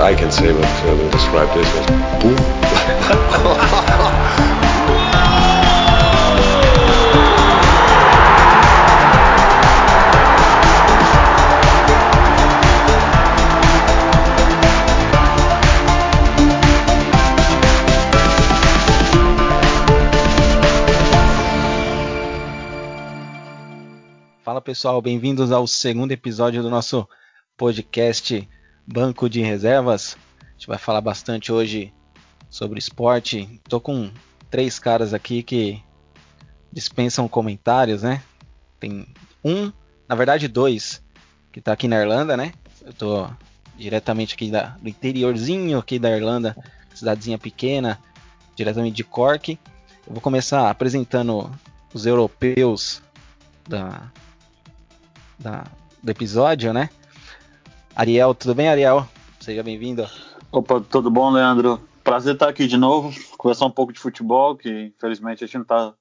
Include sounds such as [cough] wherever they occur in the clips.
I can say, but uh, we'll describe as boom. Fala pessoal, bem-vindos ao segundo episódio do nosso podcast Banco de Reservas. A gente vai falar bastante hoje sobre esporte. Tô com três caras aqui que dispensam comentários, né? Tem um, na verdade dois, que tá aqui na Irlanda, né? Eu tô diretamente aqui da, do interiorzinho aqui da Irlanda, cidadezinha pequena, diretamente de Cork. Eu vou começar apresentando os europeus da, da, do episódio, né? Ariel, tudo bem, Ariel? Seja bem-vindo. Opa, tudo bom, Leandro? Prazer estar aqui de novo, conversar um pouco de futebol, que infelizmente a gente não está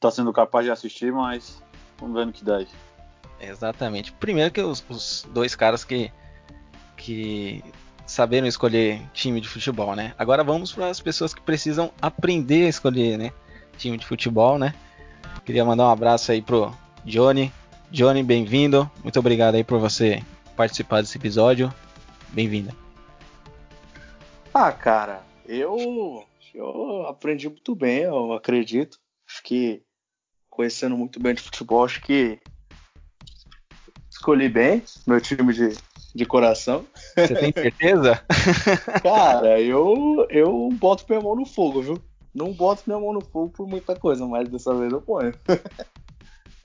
tá sendo capaz de assistir, mas vamos ver no que dá aí. Exatamente. Primeiro que os, os dois caras que, que saberam escolher time de futebol, né? Agora vamos para as pessoas que precisam aprender a escolher, né? Time de futebol, né? Queria mandar um abraço aí pro Johnny, Johnny, bem-vindo. Muito obrigado aí por você participar desse episódio. Bem-vinda. Ah, cara, eu, eu aprendi muito bem, eu acredito. Acho que conhecendo muito bem de futebol, acho que escolhi bem meu time de, de coração. Você tem certeza? [laughs] cara, eu, eu boto minha mão no fogo, viu? Não boto minha mão no fogo por muita coisa, mas dessa vez eu ponho.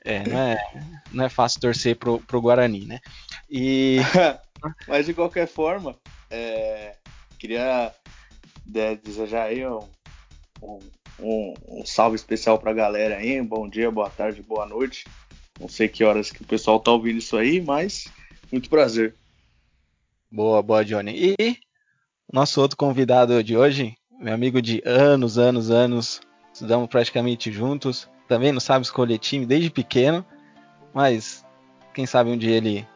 É, não é, não é fácil torcer pro, pro Guarani, né? E... [laughs] Mas de qualquer forma, é, queria é, desejar aí um, um, um, um salve especial pra galera aí. Bom dia, boa tarde, boa noite. Não sei que horas que o pessoal tá ouvindo isso aí, mas muito prazer. Boa, boa, Johnny. E nosso outro convidado de hoje, meu amigo de anos, anos, anos, estudamos praticamente juntos, também não sabe escolher time desde pequeno, mas quem sabe um dia ele,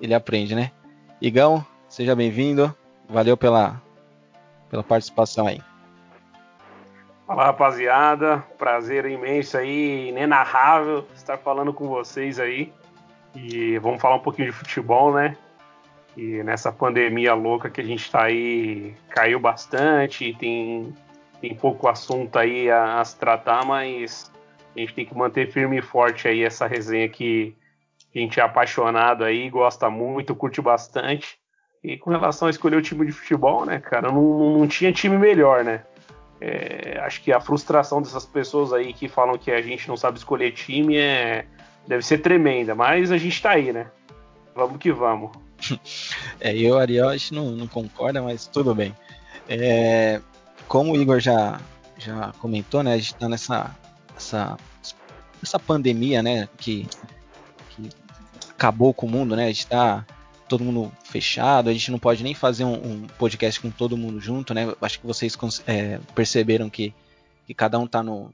ele aprende, né? Igão, seja bem-vindo. Valeu pela, pela participação aí. Fala rapaziada, prazer imenso aí, inenarrável estar falando com vocês aí. E vamos falar um pouquinho de futebol, né? E nessa pandemia louca que a gente tá aí, caiu bastante, tem, tem pouco assunto aí a, a se tratar, mas a gente tem que manter firme e forte aí essa resenha que gente é apaixonado aí, gosta muito, curte bastante. E com relação a escolher o time de futebol, né, cara, não, não tinha time melhor, né? É, acho que a frustração dessas pessoas aí que falam que a gente não sabe escolher time é, deve ser tremenda, mas a gente tá aí, né? Vamos que vamos. [laughs] É, eu Ariel a gente não, não concorda, mas tudo bem. É, como o Igor já, já comentou, né? A gente tá nessa essa, essa pandemia, né, que acabou com o mundo, né? A gente tá todo mundo fechado, a gente não pode nem fazer um, um podcast com todo mundo junto, né? Acho que vocês é, perceberam que, que cada um tá no,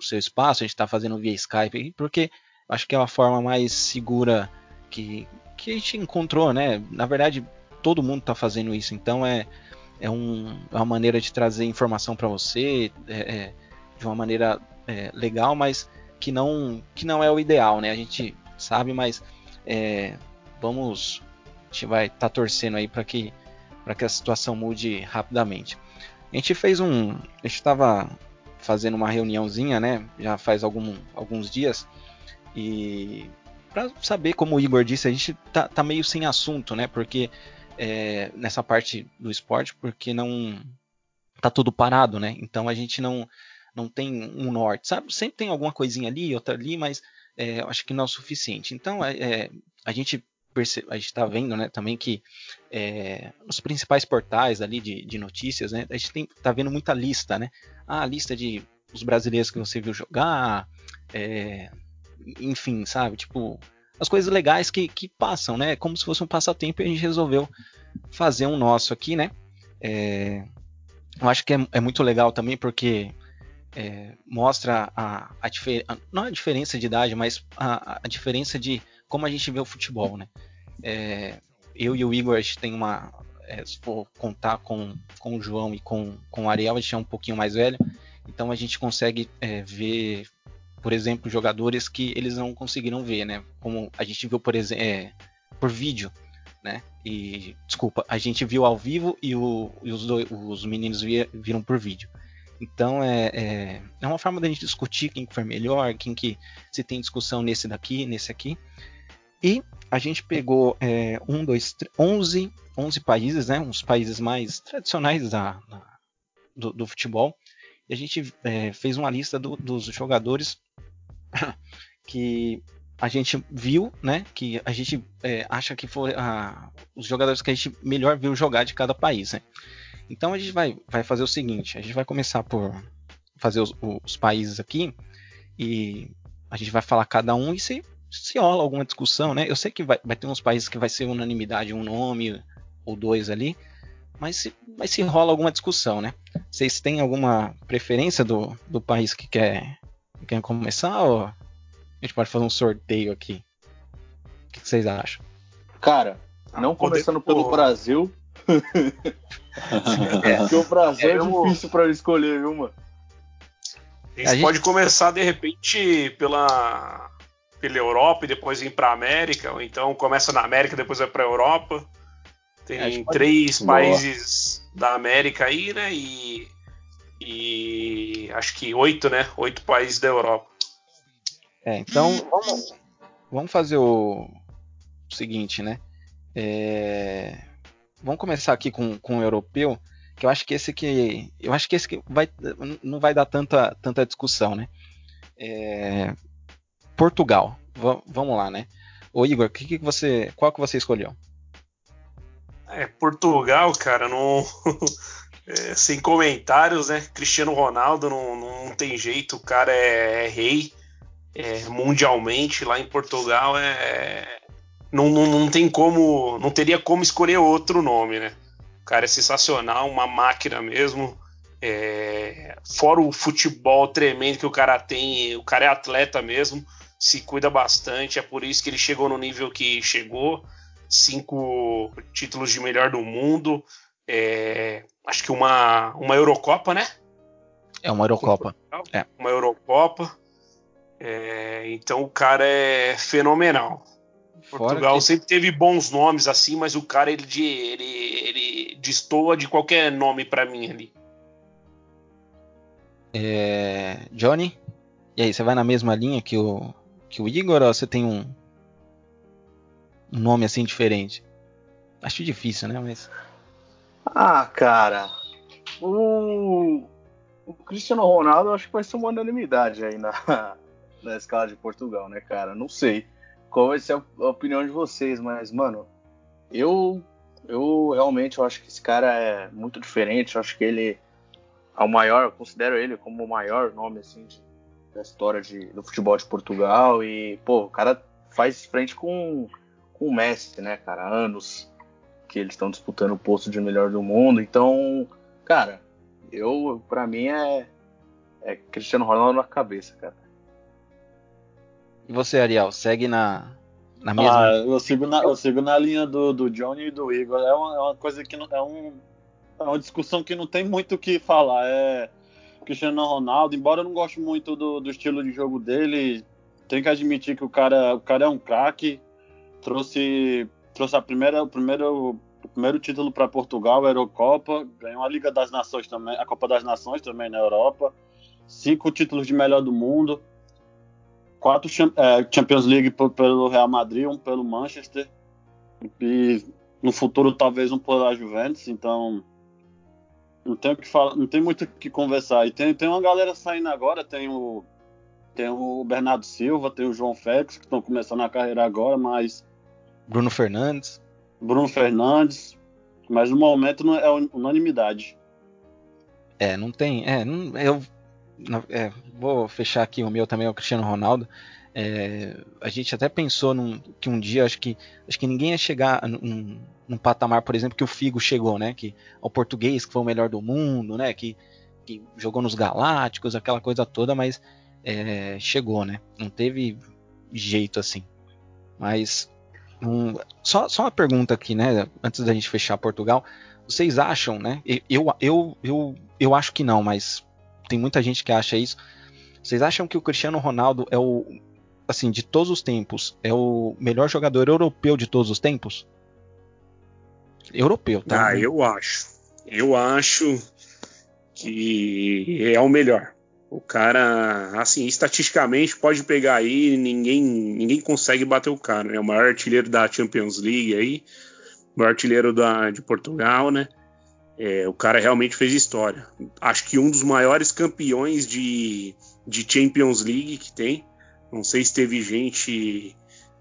seu espaço, a gente tá fazendo via Skype, porque acho que é uma forma mais segura que, que a gente encontrou, né? Na verdade, todo mundo tá fazendo isso, então é, é, um, é uma maneira de trazer informação para você é, é, de uma maneira é, legal, mas que não, que não é o ideal, né? A gente sabe, mas é, vamos, a gente vai estar tá torcendo aí para que, para que a situação mude rapidamente. A gente fez um, a gente estava fazendo uma reuniãozinha, né? Já faz algum, alguns dias e para saber como o Igor disse, a gente tá, tá meio sem assunto, né? Porque é, nessa parte do esporte, porque não tá tudo parado, né? Então a gente não não tem um norte, sabe? Sempre tem alguma coisinha ali, outra ali, mas é, acho que não é o suficiente. Então, é, é a gente a gente está vendo, né, também que é, os principais portais ali de, de notícias, né, a gente está vendo muita lista, né? Ah, a lista de os brasileiros que você viu jogar, é, enfim, sabe? Tipo, as coisas legais que, que passam, né? Como se fosse um passatempo e a gente resolveu fazer um nosso aqui, né? É, eu acho que é, é muito legal também porque é, mostra a, a, não a diferença de idade, mas a, a, diferença de como a gente vê o futebol, né? É, eu e o Igor a gente tem uma é, se for contar com, com o João e com, com o Ariel, a gente é um pouquinho mais velho, então a gente consegue é, ver, por exemplo, jogadores que eles não conseguiram ver, né? Como a gente viu, por exemplo, é, por vídeo, né? E desculpa, a gente viu ao vivo e, o, e os, dois, os meninos via, viram por vídeo. Então é, é, é, uma forma da gente discutir quem foi melhor, quem que se tem discussão nesse daqui, nesse aqui. E a gente pegou é, um, dois, três, 11, 11 países, né, uns países mais tradicionais da, da do, do, futebol. E a gente é, fez uma lista do, dos jogadores [coughs] que a gente viu, né, que a gente é, acha que foram os jogadores que a gente melhor viu jogar de cada país, né. Então a gente vai, vai fazer o seguinte: a gente vai começar por fazer os, os países aqui e a gente vai falar cada um e se, se rola alguma discussão, né? Eu sei que vai, vai ter uns países que vai ser unanimidade um nome ou dois ali, mas se, mas se rola alguma discussão, né? Vocês têm alguma preferência do, do país que quer, que quer começar ou a gente pode fazer um sorteio aqui? O que, que vocês acham? Cara, não ah, começando pelo Brasil, [laughs] é. [laughs] Porque o Brasil é, é difícil para escolher, viu, mano? A gente, a gente pode começar de repente pela pela Europa e depois ir para América, ou então começa na América e depois vai para Europa. Tem três pode... países da América aí, né? E, e acho que oito, né? Oito países da Europa. É, então vamos, vamos fazer o, o seguinte, né? É, vamos começar aqui com, com o europeu, que eu acho que esse que eu acho que esse que vai, não vai dar tanta, tanta discussão, né? É, Portugal, v vamos lá, né? Ô Igor, que, que você, qual que você escolheu? É, Portugal, cara, não, [laughs] é, sem comentários, né? Cristiano Ronaldo não, não tem jeito, o cara é, é rei é, mundialmente lá em Portugal é não, não, não tem como. Não teria como escolher outro nome, né? O cara é sensacional, uma máquina mesmo. É, fora o futebol tremendo que o cara tem, o cara é atleta mesmo, se cuida bastante, é por isso que ele chegou no nível que chegou. Cinco títulos de melhor do mundo. É, acho que uma, uma Eurocopa, né? É uma Eurocopa. É. Uma Eurocopa. É, então o cara é fenomenal. Portugal que... sempre teve bons nomes assim, mas o cara ele, ele, ele destoa de qualquer nome para mim ali. É... Johnny? E aí, você vai na mesma linha que o, que o Igor ou você tem um, um nome assim diferente? Acho difícil, né? Mas. Ah, cara. O, o Cristiano Ronaldo acho que vai ser uma unanimidade aí na, [laughs] na escala de Portugal, né, cara? Não sei qual vai ser a opinião de vocês, mas, mano, eu eu realmente acho que esse cara é muito diferente, eu acho que ele é o maior, eu considero ele como o maior nome assim de, da história de, do futebol de Portugal e, pô, o cara faz frente com, com o Messi, né, cara, anos que eles estão disputando o posto de melhor do mundo, então, cara, eu, para mim é, é Cristiano Ronaldo na cabeça, cara. E você, Ariel, segue na, na mesma? Ah, eu sigo na, eu sigo na linha do, do Johnny e do Igor. É uma, é uma coisa que não, é, um, é uma discussão que não tem muito o que falar. É Cristiano Ronaldo, embora eu não goste muito do, do estilo de jogo dele, tem que admitir que o cara, o cara é um craque. Trouxe, trouxe a primeira, o primeiro, o primeiro título para Portugal, a Eurocopa, ganhou a Liga das Nações também, a Copa das Nações também na Europa, cinco títulos de melhor do mundo quatro é, Champions League pelo Real Madrid, um pelo Manchester e no futuro talvez um pela Juventus, então não tem o que falar, não tem muito o que conversar. E tem, tem uma galera saindo agora, tem o tem o Bernardo Silva, tem o João Félix que estão começando a carreira agora, mas Bruno Fernandes, Bruno Fernandes, mas no momento não é unanimidade. É, não tem, é, não, eu é, vou fechar aqui o meu também, é o Cristiano Ronaldo. É, a gente até pensou num, que um dia acho que acho que ninguém ia chegar num, num, patamar, por exemplo, que o Figo chegou, né? Que o português que foi o melhor do mundo, né? Que, que jogou nos Galácticos, aquela coisa toda, mas é, chegou, né? Não teve jeito assim. Mas um, só, só uma pergunta aqui, né? Antes da gente fechar Portugal. Vocês acham, né? Eu, eu, eu, eu acho que não, mas tem muita gente que acha isso. Vocês acham que o Cristiano Ronaldo é o, assim, de todos os tempos, é o melhor jogador europeu de todos os tempos? Europeu, tá? Ah, eu acho. Eu acho que é o melhor. O cara, assim, estatisticamente pode pegar aí, ninguém, ninguém consegue bater o cara. É né? o maior artilheiro da Champions League aí, o maior artilheiro da, de Portugal, né? É, o cara realmente fez história. Acho que um dos maiores campeões de, de Champions League que tem. Não sei se teve gente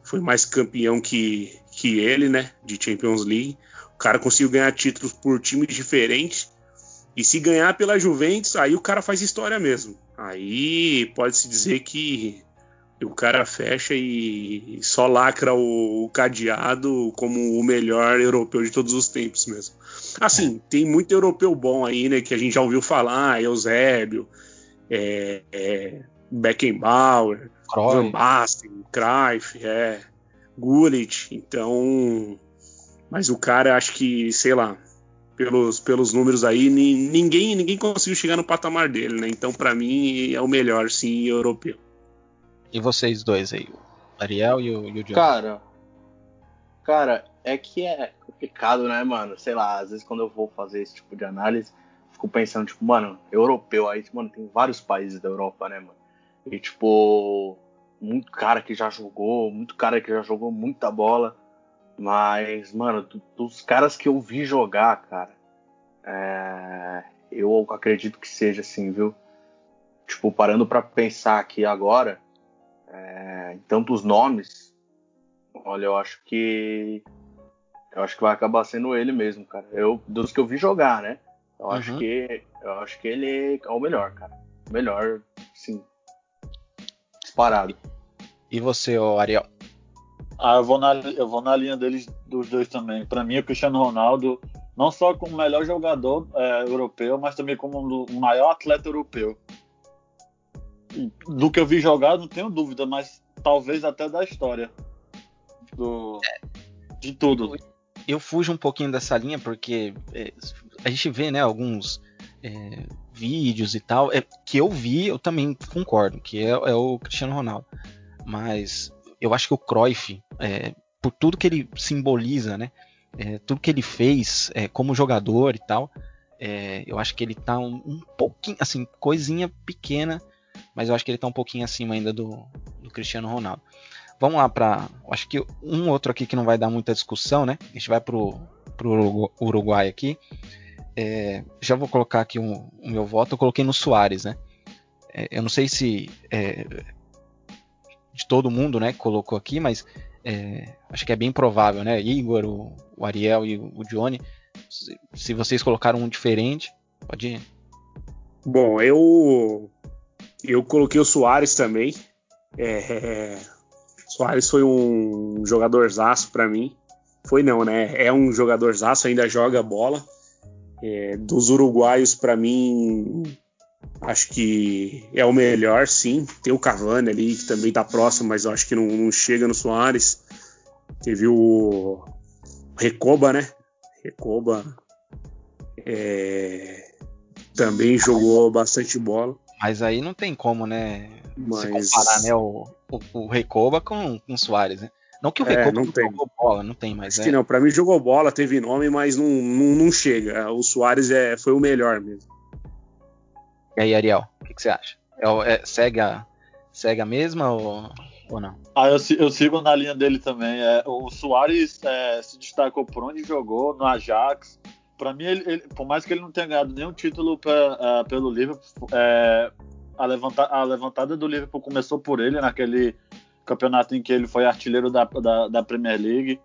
foi mais campeão que, que ele, né? De Champions League. O cara conseguiu ganhar títulos por times diferentes. E se ganhar pela Juventus, aí o cara faz história mesmo. Aí pode-se dizer que o cara fecha e só lacra o, cadeado como o melhor europeu de todos os tempos mesmo. Assim, é. tem muito europeu bom aí, né? Que a gente já ouviu falar, Eusébio, é, é, Beckenbauer, Van Basten, Cruyff, é, Gullit. Então, mas o cara, acho que, sei lá, pelos, pelos números aí, ninguém ninguém conseguiu chegar no patamar dele, né? Então, para mim, é o melhor, sim, europeu. E vocês dois aí, o Ariel e o, e o John? Cara, cara, é que é complicado, né, mano? Sei lá, às vezes quando eu vou fazer esse tipo de análise, fico pensando, tipo, mano, europeu aí, mano, tem vários países da Europa, né, mano? E, tipo, muito cara que já jogou, muito cara que já jogou muita bola. Mas, mano, dos caras que eu vi jogar, cara, é, eu acredito que seja assim, viu? Tipo, parando para pensar aqui agora, é, em tantos nomes, olha, eu acho que eu acho que vai acabar sendo ele mesmo, cara. Eu dos que eu vi jogar, né? Eu uhum. acho que eu acho que ele é o melhor, cara. O melhor, sim. Disparado. E você, Ariel? Ah, eu vou na, eu vou na linha deles dos dois também. Para mim, o Cristiano Ronaldo, não só como o melhor jogador é, europeu, mas também como o maior atleta europeu. Do que eu vi jogar, não tenho dúvida, mas talvez até da história. Do, de tudo. Eu fujo um pouquinho dessa linha porque é, a gente vê, né, alguns é, vídeos e tal, é, que eu vi, eu também concordo, que é, é o Cristiano Ronaldo. Mas eu acho que o Cruyff, é, por tudo que ele simboliza, né? É, tudo que ele fez como jogador e tal, eu acho que ele tá um, um, pouquinho, assim, coisinha pequena, mas eu acho que ele tá um pouquinho acima ainda do, do Cristiano Ronaldo. Vamos lá para, acho que um outro aqui que não vai dar muita discussão, né? A gente vai pro, pro Uruguai aqui. É, já vou colocar aqui o, o, meu voto. Eu coloquei no Soares, né? É, eu não sei se é, de todo mundo, né, colocou aqui, mas é, acho que é bem provável, né? Igor, o, o Ariel e o, o Johnny. Se, se, vocês colocaram um diferente, pode ir. Bom, eu eu coloquei o Soares também. É, Soares foi um jogadorzaço para mim. Foi não, né? É um jogadorzaço, ainda joga bola. É, dos uruguaios, para mim, Acho que é o melhor, sim. Tem o Cavani ali, que também tá próximo, mas eu acho que não, não chega no Soares. Teve o Recoba, né? Recoba é, também jogou bastante bola. Mas aí não tem como, né? Mas... comparar né, o, o, o Recoba com, com o Soares, né? Não que o é, Recoba não, não tem. jogou bola, não tem mais. Acho é. que não, pra mim jogou bola, teve nome, mas não, não, não chega. O Soares é, foi o melhor mesmo. E aí, Ariel, o que, que, você acha? É, é, segue, a, segue a mesma ou, ou não? Ah, eu, eu, sigo na linha dele também. É, o Soares é, se destacou por onde jogou, no Ajax. Para mim, ele, ele, por mais que ele não tenha ganhado nenhum título pra, uh, pelo Liverpool, é, a, levanta, a levantada do Liverpool começou por ele naquele campeonato em que ele foi artilheiro da, da, da Premier League.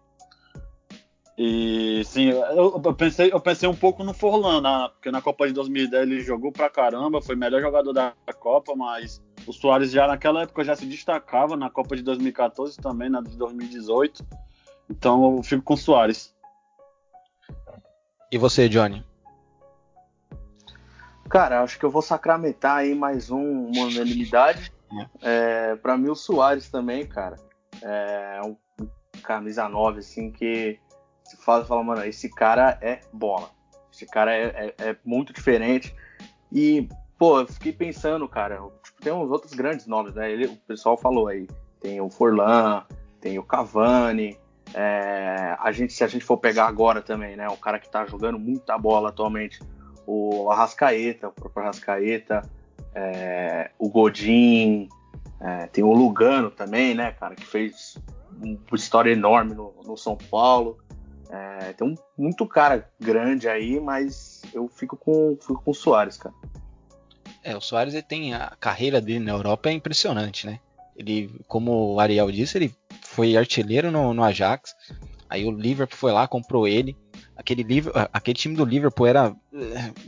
E sim, eu, eu, pensei, eu pensei um pouco no Forlan, na, porque na Copa de 2010 ele jogou pra caramba, foi melhor jogador da Copa, mas o Soares já naquela época já se destacava na Copa de 2014 também, na de 2018. Então eu fico com o Soares. E você, Johnny? Cara, acho que eu vou sacramentar aí mais um, uma unanimidade. É, para mim o Soares também, cara. É um camisa 9, assim, que se fala, fala, mano, esse cara é bola. Esse cara é, é, é muito diferente. E, pô, eu fiquei pensando, cara, tipo, tem uns outros grandes nomes, né? Ele, o pessoal falou aí, tem o Forlan, tem o Cavani. É, a gente, se a gente for pegar agora também, né? O cara que tá jogando muita bola atualmente, o Arrascaeta, o próprio Arrascaeta, é, o Godin, é, tem o Lugano também, né, cara, que fez uma história enorme no, no São Paulo. É, tem um, muito cara grande aí, mas eu fico com, fico com o Soares, cara. É, o Soares ele tem a carreira dele na Europa é impressionante, né? Ele, como o Ariel disse, ele foi artilheiro no, no Ajax. Aí o Liverpool foi lá, comprou ele. Aquele, aquele time do Liverpool era.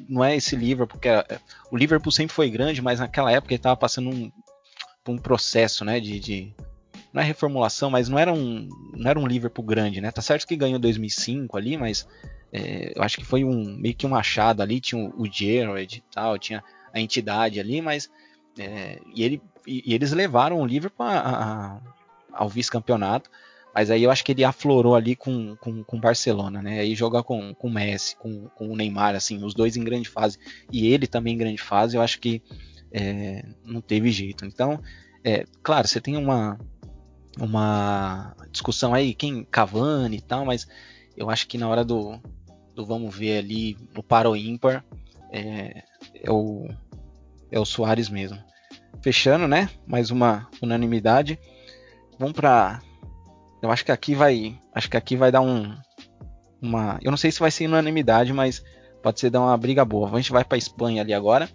Não é esse Liverpool, porque era, o Liverpool sempre foi grande, mas naquela época ele estava passando um, um processo, né? De, de, não é reformulação, mas não era um, não era um Liverpool grande, né? Tá certo que ganhou 2005 ali, mas é, eu acho que foi um meio que um achado ali. Tinha o, o Gerrard e tal, tinha a entidade ali, mas é, e, ele, e, e, eles levaram o Liverpool a, a, ao vice-campeonato. Mas aí eu acho que ele aflorou ali com o com, com Barcelona, né? Aí jogar com o Messi, com, com o Neymar, assim, os dois em grande fase e ele também em grande fase, eu acho que é, não teve jeito. Então, é, claro, você tem uma uma discussão aí, quem Cavani e tal, mas eu acho que na hora do, do vamos ver ali no paro ímpar é, é o é o Soares mesmo. Fechando, né? Mais uma unanimidade. Vamos para eu acho que aqui vai. Acho que aqui vai dar um. Uma. Eu não sei se vai ser unanimidade, mas pode ser dar uma briga boa. A gente vai pra Espanha ali agora.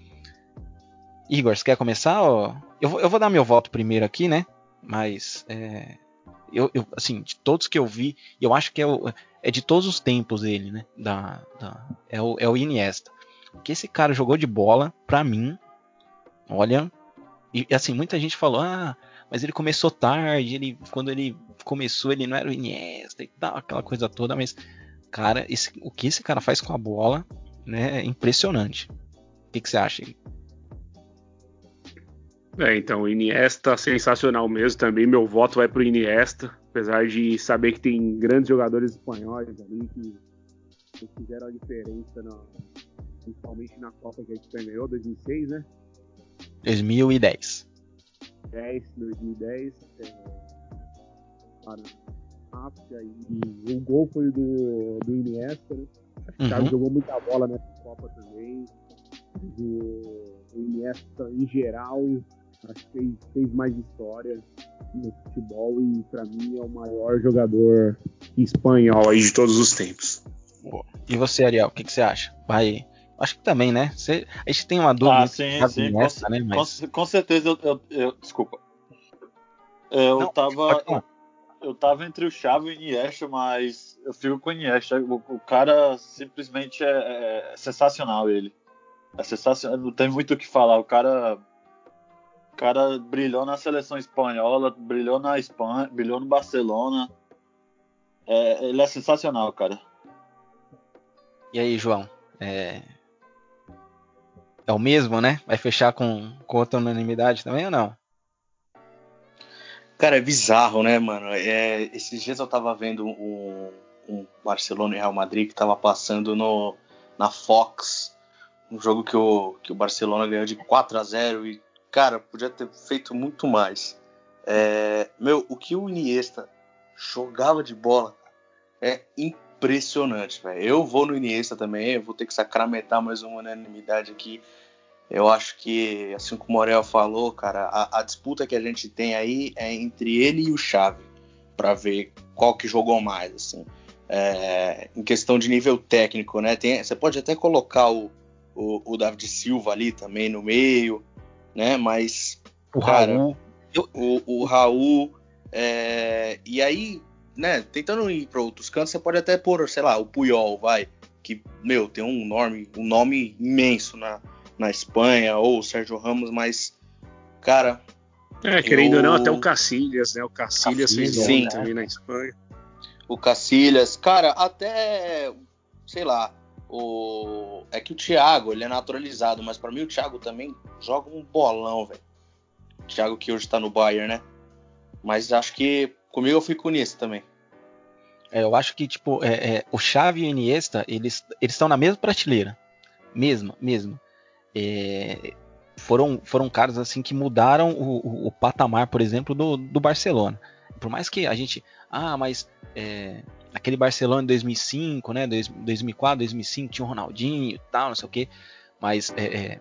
Igor, você quer começar? Ou... Eu, vou, eu vou dar meu voto primeiro aqui, né? Mas. É... Eu, eu, assim, de todos que eu vi, eu acho que é, o, é de todos os tempos ele, né? Da, da, é, o, é o Iniesta. O que esse cara jogou de bola, pra mim, olha. E assim, muita gente falou: ah, mas ele começou tarde, ele quando ele começou ele não era o Iniesta e tal, aquela coisa toda, mas cara, esse, o que esse cara faz com a bola, né, é impressionante. O que, que você acha? É, então, o Iniesta sensacional mesmo também. Meu voto vai pro Iniesta, apesar de saber que tem grandes jogadores espanhóis ali que, que fizeram a diferença, na, principalmente na Copa que a gente ganhou, 2006, né? 2010. 2010, 2010, é, para a África, e, o gol foi do, do Iniesta, né? Acho que o uhum. jogou muita bola nessa Copa também. Do, do Iniesta em geral, acho que fez, fez mais história no futebol e para mim é o maior jogador espanhol aí de todos os tempos. E você, Ariel, o que, que você acha? Vai Acho que também, né? Você, a gente tem uma dúvida. Ah, sim, sim. Nessa, com, né? Mas... com, com, certeza eu, eu, eu desculpa. Eu Não, tava. Eu, eu tava entre o Chave e o Iniesta, mas eu fico com o Iniesta. O, o cara simplesmente é, é, sensacional, ele. É sensacional. Não tem muito o que falar. O cara. O cara brilhou na seleção espanhola, brilhou na Espanha, brilhou no Barcelona. É, ele é sensacional, cara. E aí, João? É, é o mesmo, né? Vai fechar com, com outra unanimidade também ou não? Cara, é bizarro, né, mano? É, esses dias eu tava vendo um, um Barcelona e Real Madrid que tava passando no, na Fox, um jogo que o, que o Barcelona ganhou de 4 a 0 e, cara, podia ter feito muito mais. É, meu, o que o Iniesta jogava de bola é impressionante, velho. Eu vou no Iniesta também, eu vou ter que sacramentar mais uma unanimidade aqui. Eu acho que, assim como o Morel falou, cara, a, a, disputa que a gente tem aí é entre ele e o Xavi, para ver qual que jogou mais, assim. É, em questão de nível técnico, né? Tem, você pode até colocar o, o, o, David Silva ali também no meio, né? Mas, o cara, Raul. O, o Raul. É, e aí, né? Tentando ir para outros cantos, você pode até pôr, sei lá, o Puyol, vai. Que, meu, tem um nome, um nome imenso na, na Espanha, ou o Sérgio Ramos, mas, cara. É, querendo eu... ou não, até o Cacilhas, né? O Cacilhas fez sim, também na Espanha. O Cacilhas, cara, até, sei lá, o é que o Thiago, ele é naturalizado, mas para mim o Thiago também joga um bolão, velho. Thiago que hoje tá no Bayern, né? Mas acho que comigo eu fico nisso também. É, eu acho que, tipo, é, é, o Xavi e o Iniesta, eles estão na mesma prateleira. Mesma, mesmo. É, foram, foram caras assim que mudaram o, o, o patamar, por exemplo, do, do, Barcelona. Por mais que a gente. Ah, mas é, aquele Barcelona em 2005, né? 2004, 2005 tinha o Ronaldinho e tal, não sei o quê. Mas é,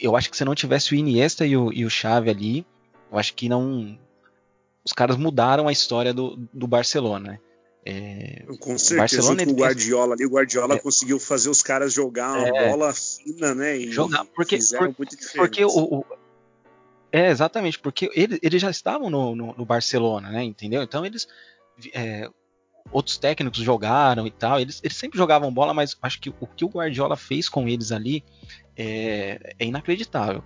eu acho que se não tivesse o Iniesta e o, e o Xavi ali, eu acho que não. Os caras mudaram a história do, do Barcelona, né? É, com certeza, junto com o Guardiola ali, o Guardiola é, conseguiu fazer os caras jogar uma é, bola fina, né? E jogar, porque, fizeram por, muito diferente. Porque o, o, é, exatamente, porque eles, eles já estavam no, no, no, Barcelona, né? Entendeu? Então eles. É, outros técnicos jogaram e tal, eles, eles sempre jogavam bola, mas acho que o que o Guardiola fez com eles ali é, é inacreditável.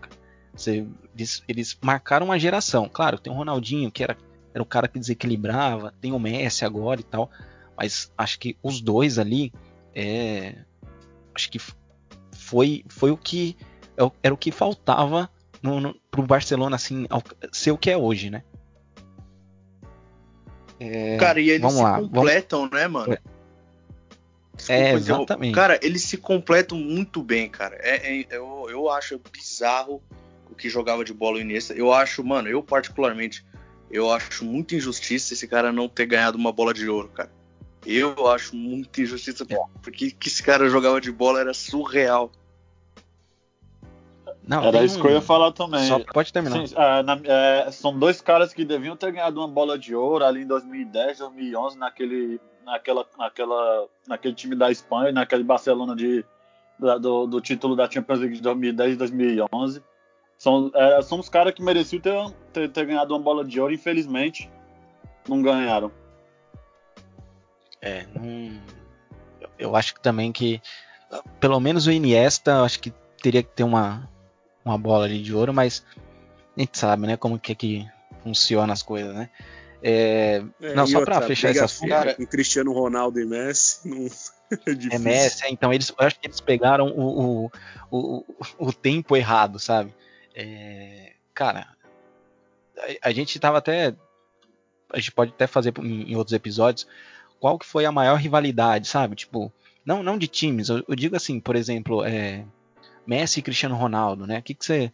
Você, eles, eles marcaram uma geração. Claro, tem o Ronaldinho, que era era o cara que desequilibrava, tem o Messi agora e tal, mas acho que os dois ali, é, acho que foi, foi o que é era o que faltava no, pro Barcelona assim ser o que é hoje, né? É, cara, e eles se lá, completam, vamos... né, mano? Desculpa, é, exatamente. cara, eles se completam muito bem, cara. É, é, eu, eu acho bizarro o que jogava de bola o Iniesta. Eu acho, mano, eu particularmente eu acho muita injustiça esse cara não ter ganhado uma bola de ouro, cara. Eu acho muita injustiça, porque que esse cara jogava de bola era surreal. Não, era isso um... que eu ia falar também. Só pode terminar. Sim, é, na, é, são dois caras que deviam ter ganhado uma bola de ouro ali em 2010, 2011, naquele, naquela, naquela, naquele time da Espanha, naquele Barcelona de, da, do, do título da Champions League de 2010 e 2011. São, é, são os caras que mereciam ter, ter, ter, ganhado uma bola de ouro, infelizmente, não ganharam. É, não, eu acho que também que, pelo menos o Iniesta, acho que teria que ter uma, uma bola ali de ouro, mas a gente sabe, né, como que é que funciona as coisas, né? É, é, não, só para fechar esse assunto. Cara, com Cristiano Ronaldo e Messi, [laughs] não é difícil. É Messi, é, então eles, eu acho que eles pegaram o, o, o, o tempo errado, sabe? É, cara, a, a, gente tava até. A gente pode até fazer em, em, outros episódios. Qual que foi a maior rivalidade, sabe? Tipo, não, não de times. Eu, eu digo assim, por exemplo, é, Messi e Cristiano Ronaldo, né? O que, que você.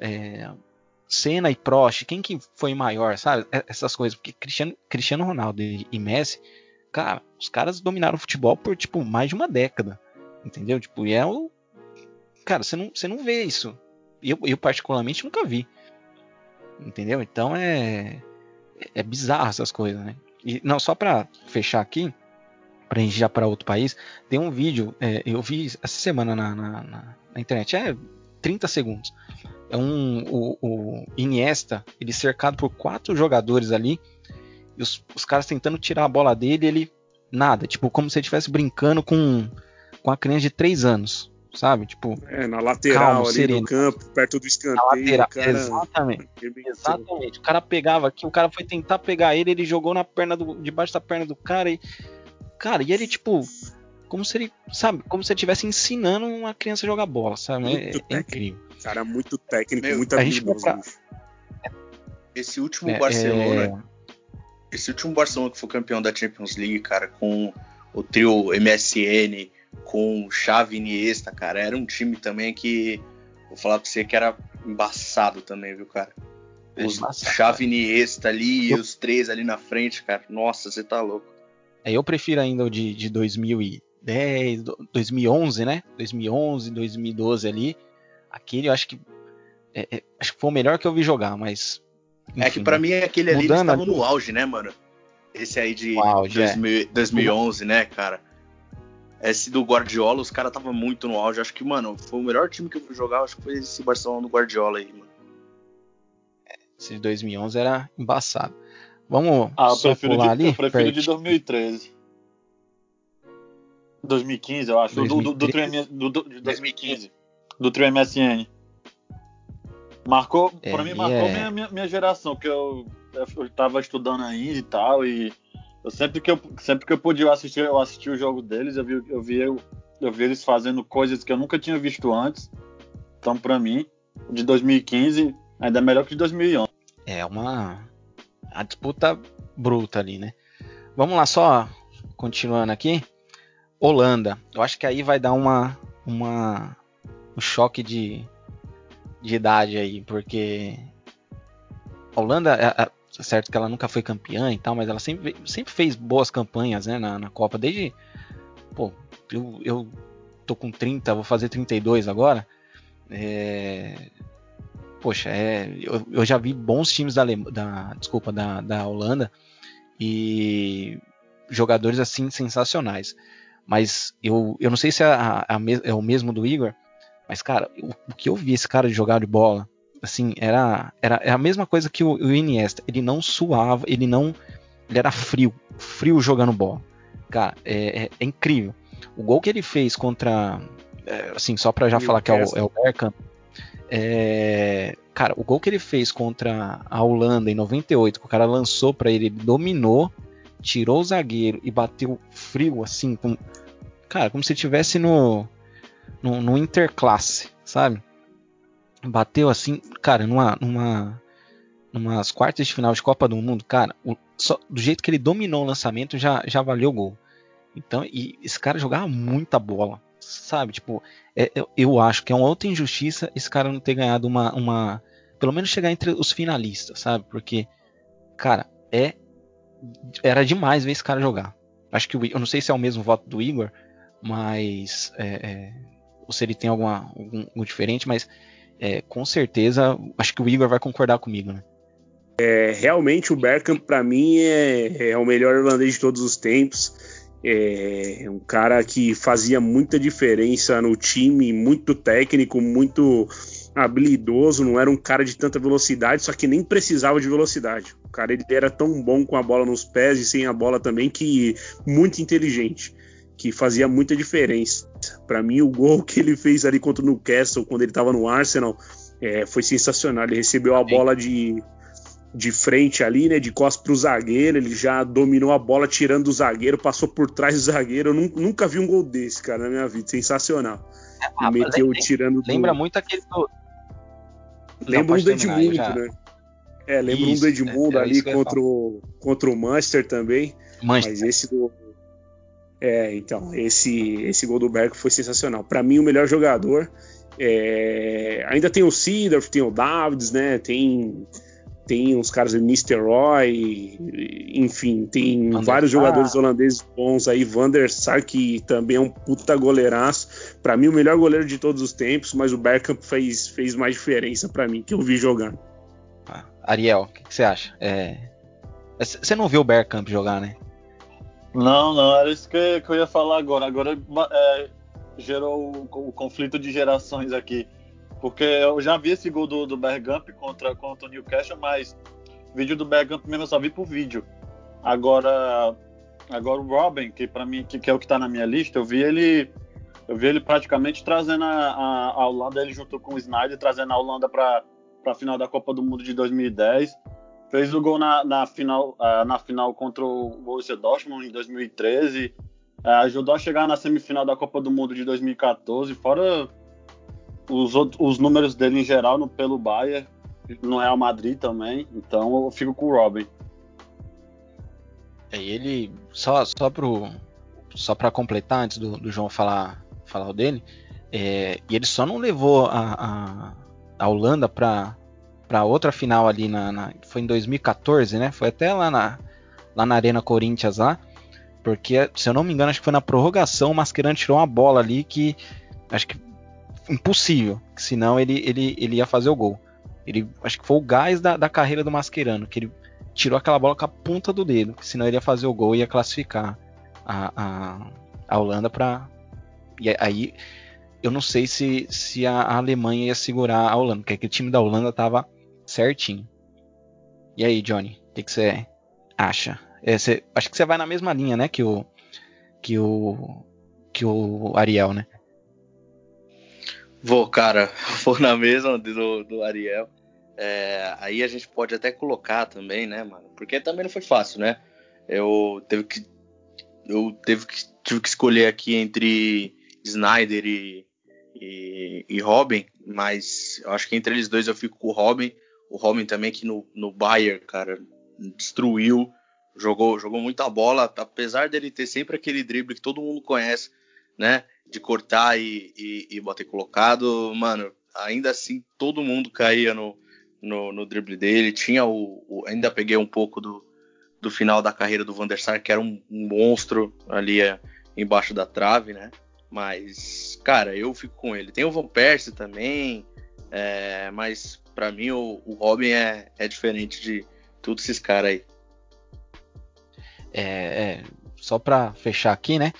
É, Senna e Prost, quem que foi maior, sabe? Essas coisas. Porque Cristiano, Cristiano Ronaldo e, e Messi, cara, os caras dominaram o futebol por, tipo, mais de uma década. Entendeu? Tipo, e é o. Cara, você não, você não vê isso eu, eu particularmente nunca vi. Entendeu? Então é. É bizarro essas coisas, né? E não, só pra fechar aqui, pra gente já para outro país, tem um vídeo, é, eu vi essa semana na, na, na, na, internet, é 30 segundos. É um. O, o, Iniesta, ele cercado por quatro jogadores ali, e os, os caras tentando tirar a bola dele, ele. Nada, tipo, como se ele estivesse brincando com, com a criança de 3 anos sabe? Tipo, é, na lateral calmo, ali sereno. do campo, perto do escanteio. Cara... Exatamente. Exatamente. O cara pegava aqui, o cara foi tentar pegar ele, ele jogou na perna do, debaixo da perna do cara e cara, e ele tipo, como se ele, sabe, como se ele estivesse ensinando uma criança a jogar bola, sabe? É, é, incrível. Cara, muito técnico, Meu, muito habilidoso. Pra... Esse último é, Barcelona, é... esse último Barcelona que foi campeão da Champions League, cara, com o trio MSN, com Xavi Iniesta, cara. Era um time também que, vou falar pra você que era embaçado também, viu, cara? É os Xavi Iniesta ali eu... e os três ali na frente, cara. Nossa, você tá louco. É, eu prefiro ainda o de, de 2010, 2011, né? 2011, 2012 ali. Aquele eu acho que é, é, acho que foi o melhor que eu vi jogar, mas enfim, é que para né? mim aquele ali eles estavam no auge, né, mano? Esse aí de auge, 2000, é. 2011, né, cara? Esse do Guardiola, os caras tava muito no auge. Acho que, mano, foi o melhor time que eu fui jogar. Acho que foi esse Barcelona do Guardiola aí, mano. Esse de 2011 era embaçado. Vamos ah, eu prefiro de, ali? Eu prefiro de 2013. 2015, eu acho. 2013. Do, do, do, do, do 2015. Do Trio MSN. Marcou, é, pra mim, marcou é... minha, minha, minha, geração, que eu, eu tava estudando ainda e tal, e eu sempre que eu sempre que eu podia assistir, eu assisti o jogo deles, eu vi eu vi eu, eu vi eles fazendo coisas que eu nunca tinha visto antes. Então, para mim, de 2015 ainda é melhor que de 2011. É uma a disputa bruta ali, né? Vamos lá, só continuando aqui. Holanda. Eu acho que aí vai dar uma, uma um choque de, de idade aí, porque a Holanda, certo que ela nunca foi campeã e tal, mas ela sempre, sempre fez boas campanhas né, na, na Copa, desde. Pô, eu, eu tô com 30, vou fazer 32 agora. É, poxa, é, eu, eu, já vi bons times da, da, desculpa, da, da Holanda e jogadores assim sensacionais. Mas eu, eu não sei se é, a, a, é o mesmo do Igor, mas cara, o, o, que eu vi esse cara de jogar de bola, assim, era, era, era a mesma coisa que o, o Iniesta. Ele não suava, ele não. Ele era frio, frio jogando bola. Cara, é, é, é incrível. O gol que ele fez contra. É, assim, só pra já falar que é o, é o. É, cara, o gol que ele fez contra a Holanda em 98, que o cara lançou para ele, ele dominou, tirou o zagueiro e bateu frio, assim, com, cara, como se estivesse no, no, no, interclasse, sabe? Bateu assim, cara, numa, numa, numas quartas de final de Copa do Mundo, cara, o, só, do jeito que ele dominou o lançamento já, já valeu o gol. Então, e esse cara jogava muita bola, sabe? Tipo, é, eu, eu, acho que é uma outra injustiça esse cara não ter ganhado uma, uma. Pelo menos chegar entre os finalistas, sabe? Porque, cara, é era demais ver esse cara jogar. Acho que o, eu não sei se é o mesmo voto do Igor, mas é, é, ou se ele tem alguma, algum, algum diferente, mas é, com certeza acho que o Igor vai concordar comigo, né? É, realmente o Bergkamp para mim é, é, o melhor irlandês de todos os tempos. É um cara que fazia muita diferença no time, muito técnico, muito habilidoso, não era um cara de tanta velocidade, só que nem precisava de velocidade. O cara ele era tão bom com a bola nos pés e sem a bola também que muito inteligente, que fazia muita diferença. Para mim o gol que ele fez ali contra o Newcastle quando ele estava no Arsenal é, foi sensacional. Ele recebeu a bola de de frente ali, né, de costas para o zagueiro, ele já dominou a bola tirando o zagueiro, passou por trás do zagueiro. Eu nunca, vi um gol desse, cara, na minha vida, sensacional. Ah, meteu lembra, tirando Lembra do... muito aquele do, Lembra um do Edmundo, já... né? É, lembra isso, um do Edmundo é, ali contra o, contra o Manchester também. Manchester. Mas esse do. É, então, esse, esse gol do Berg foi sensacional. Para mim, o melhor jogador. É... ainda tem o Seedorf, tem o Davids, né? Tem, tem uns caras, Mr. Roy, enfim, tem vários jogadores holandeses bons aí. Van der Sar, que também é um puta goleiraço. Para mim, o melhor goleiro de todos os tempos, mas o Bergkamp fez, fez mais diferença para mim, que eu vi jogando. Ah, Ariel, o que, que, você acha? É... Você não viu o Bergkamp jogar, né? Não, não, era isso que, que eu ia falar agora. Agora é, gerou o, o conflito de gerações aqui. Porque eu já vi esse gol do, do Bergkamp contra, contra o Newcastle, mas vídeo do Bergkamp mesmo eu só vi por vídeo. Agora, agora o Robin, que para mim que, que, é o que tá na minha lista, eu vi ele eu vi ele praticamente trazendo a, a, a Holanda, ele juntou com o Snyder, trazendo a Holanda para a final da Copa do Mundo de 2010. Fez o gol na, na final, uh, na final contra o Borussia Dortmund em 2013. Uh, ajudou a chegar na semifinal da Copa do Mundo de 2014. Fora os, os números dele em geral no, pelo Bayern, no Real Madrid também, então eu fico com o Robin. É, ele só só pro só para completar antes do, do, João falar falar o dele, é, e ele só não levou a, a, a Holanda para para outra final ali na, na, foi em 2014, né? Foi até lá na lá na Arena Corinthians lá, porque se eu não me engano acho que foi na prorrogação o Mascherano tirou uma bola ali que acho que impossível, senão ele, ele, ele ia fazer o gol. Ele, acho que foi o gás da, da carreira do Mascherano, que ele tirou aquela bola com a ponta do dedo, senão ele ia fazer o gol e ia classificar a, a, a Holanda para. E aí eu não sei se, se a, Alemanha ia segurar a Holanda, porque aquele time da Holanda tava certinho. E aí, Johnny, o que, você acha? É, cê, acho que você vai na mesma linha, né, que o que o que o Ariel, né? Vou, cara, [laughs] vou na mesma do, do Ariel. É, aí a gente pode até colocar também, né, mano? Porque também não foi fácil, né? Eu teve que. Eu teve que, tive que escolher aqui entre Snyder e, e, e, Robin, mas eu acho que entre eles dois eu fico com o Robin. O Robin também que no, no Bayern, cara, destruiu. jogou, jogou muita bola, apesar dele ter sempre aquele drible que todo mundo conhece, né? De cortar e, e, e bater colocado, mano, ainda assim todo mundo caía no, no, no drible dele. Tinha o, o, Ainda peguei um pouco do, do final da carreira do Van der Sar, que era um, um monstro ali é, embaixo da trave, né? Mas, cara, eu fico com ele. Tem o Van Persie também, é, mas para mim o, o Robin é, é diferente de todos esses caras aí. É, é, só para fechar aqui, né?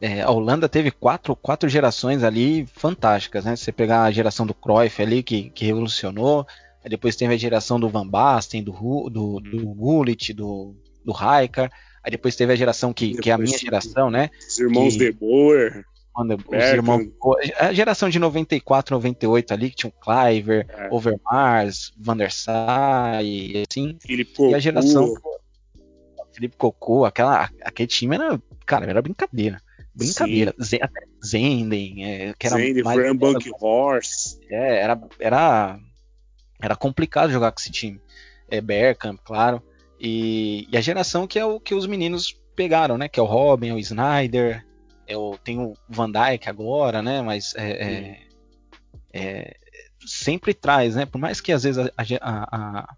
É, a Holanda teve quatro, quatro gerações ali fantásticas, né? Você pegar a geração do Cruyff ali, que, que revolucionou, aí depois teve a geração do Van Basten, do, do, do Gullit, do, do Rijkaard, aí depois teve a geração que, que é a minha geração, né? Os irmãos que, De Boer. Os irmãos, a geração de 94, 98 ali, que tinha o Cliver, é. Overmars, Van der Sar assim. Filipe e a geração Felipe Cocô, aquela, aquele time era, cara, era brincadeira. Brincadeira. Zenden, é, que era Zenden, mais. Bank Horse. É, era, era, era complicado jogar com esse time. É, Bergkamp, claro. E, e, a geração que é o que os meninos pegaram, né? Que é o Robin, é o Snyder, é o, tem o Van Dyke agora, né? Mas é, é, é, sempre traz, né? Por mais que às vezes a, a,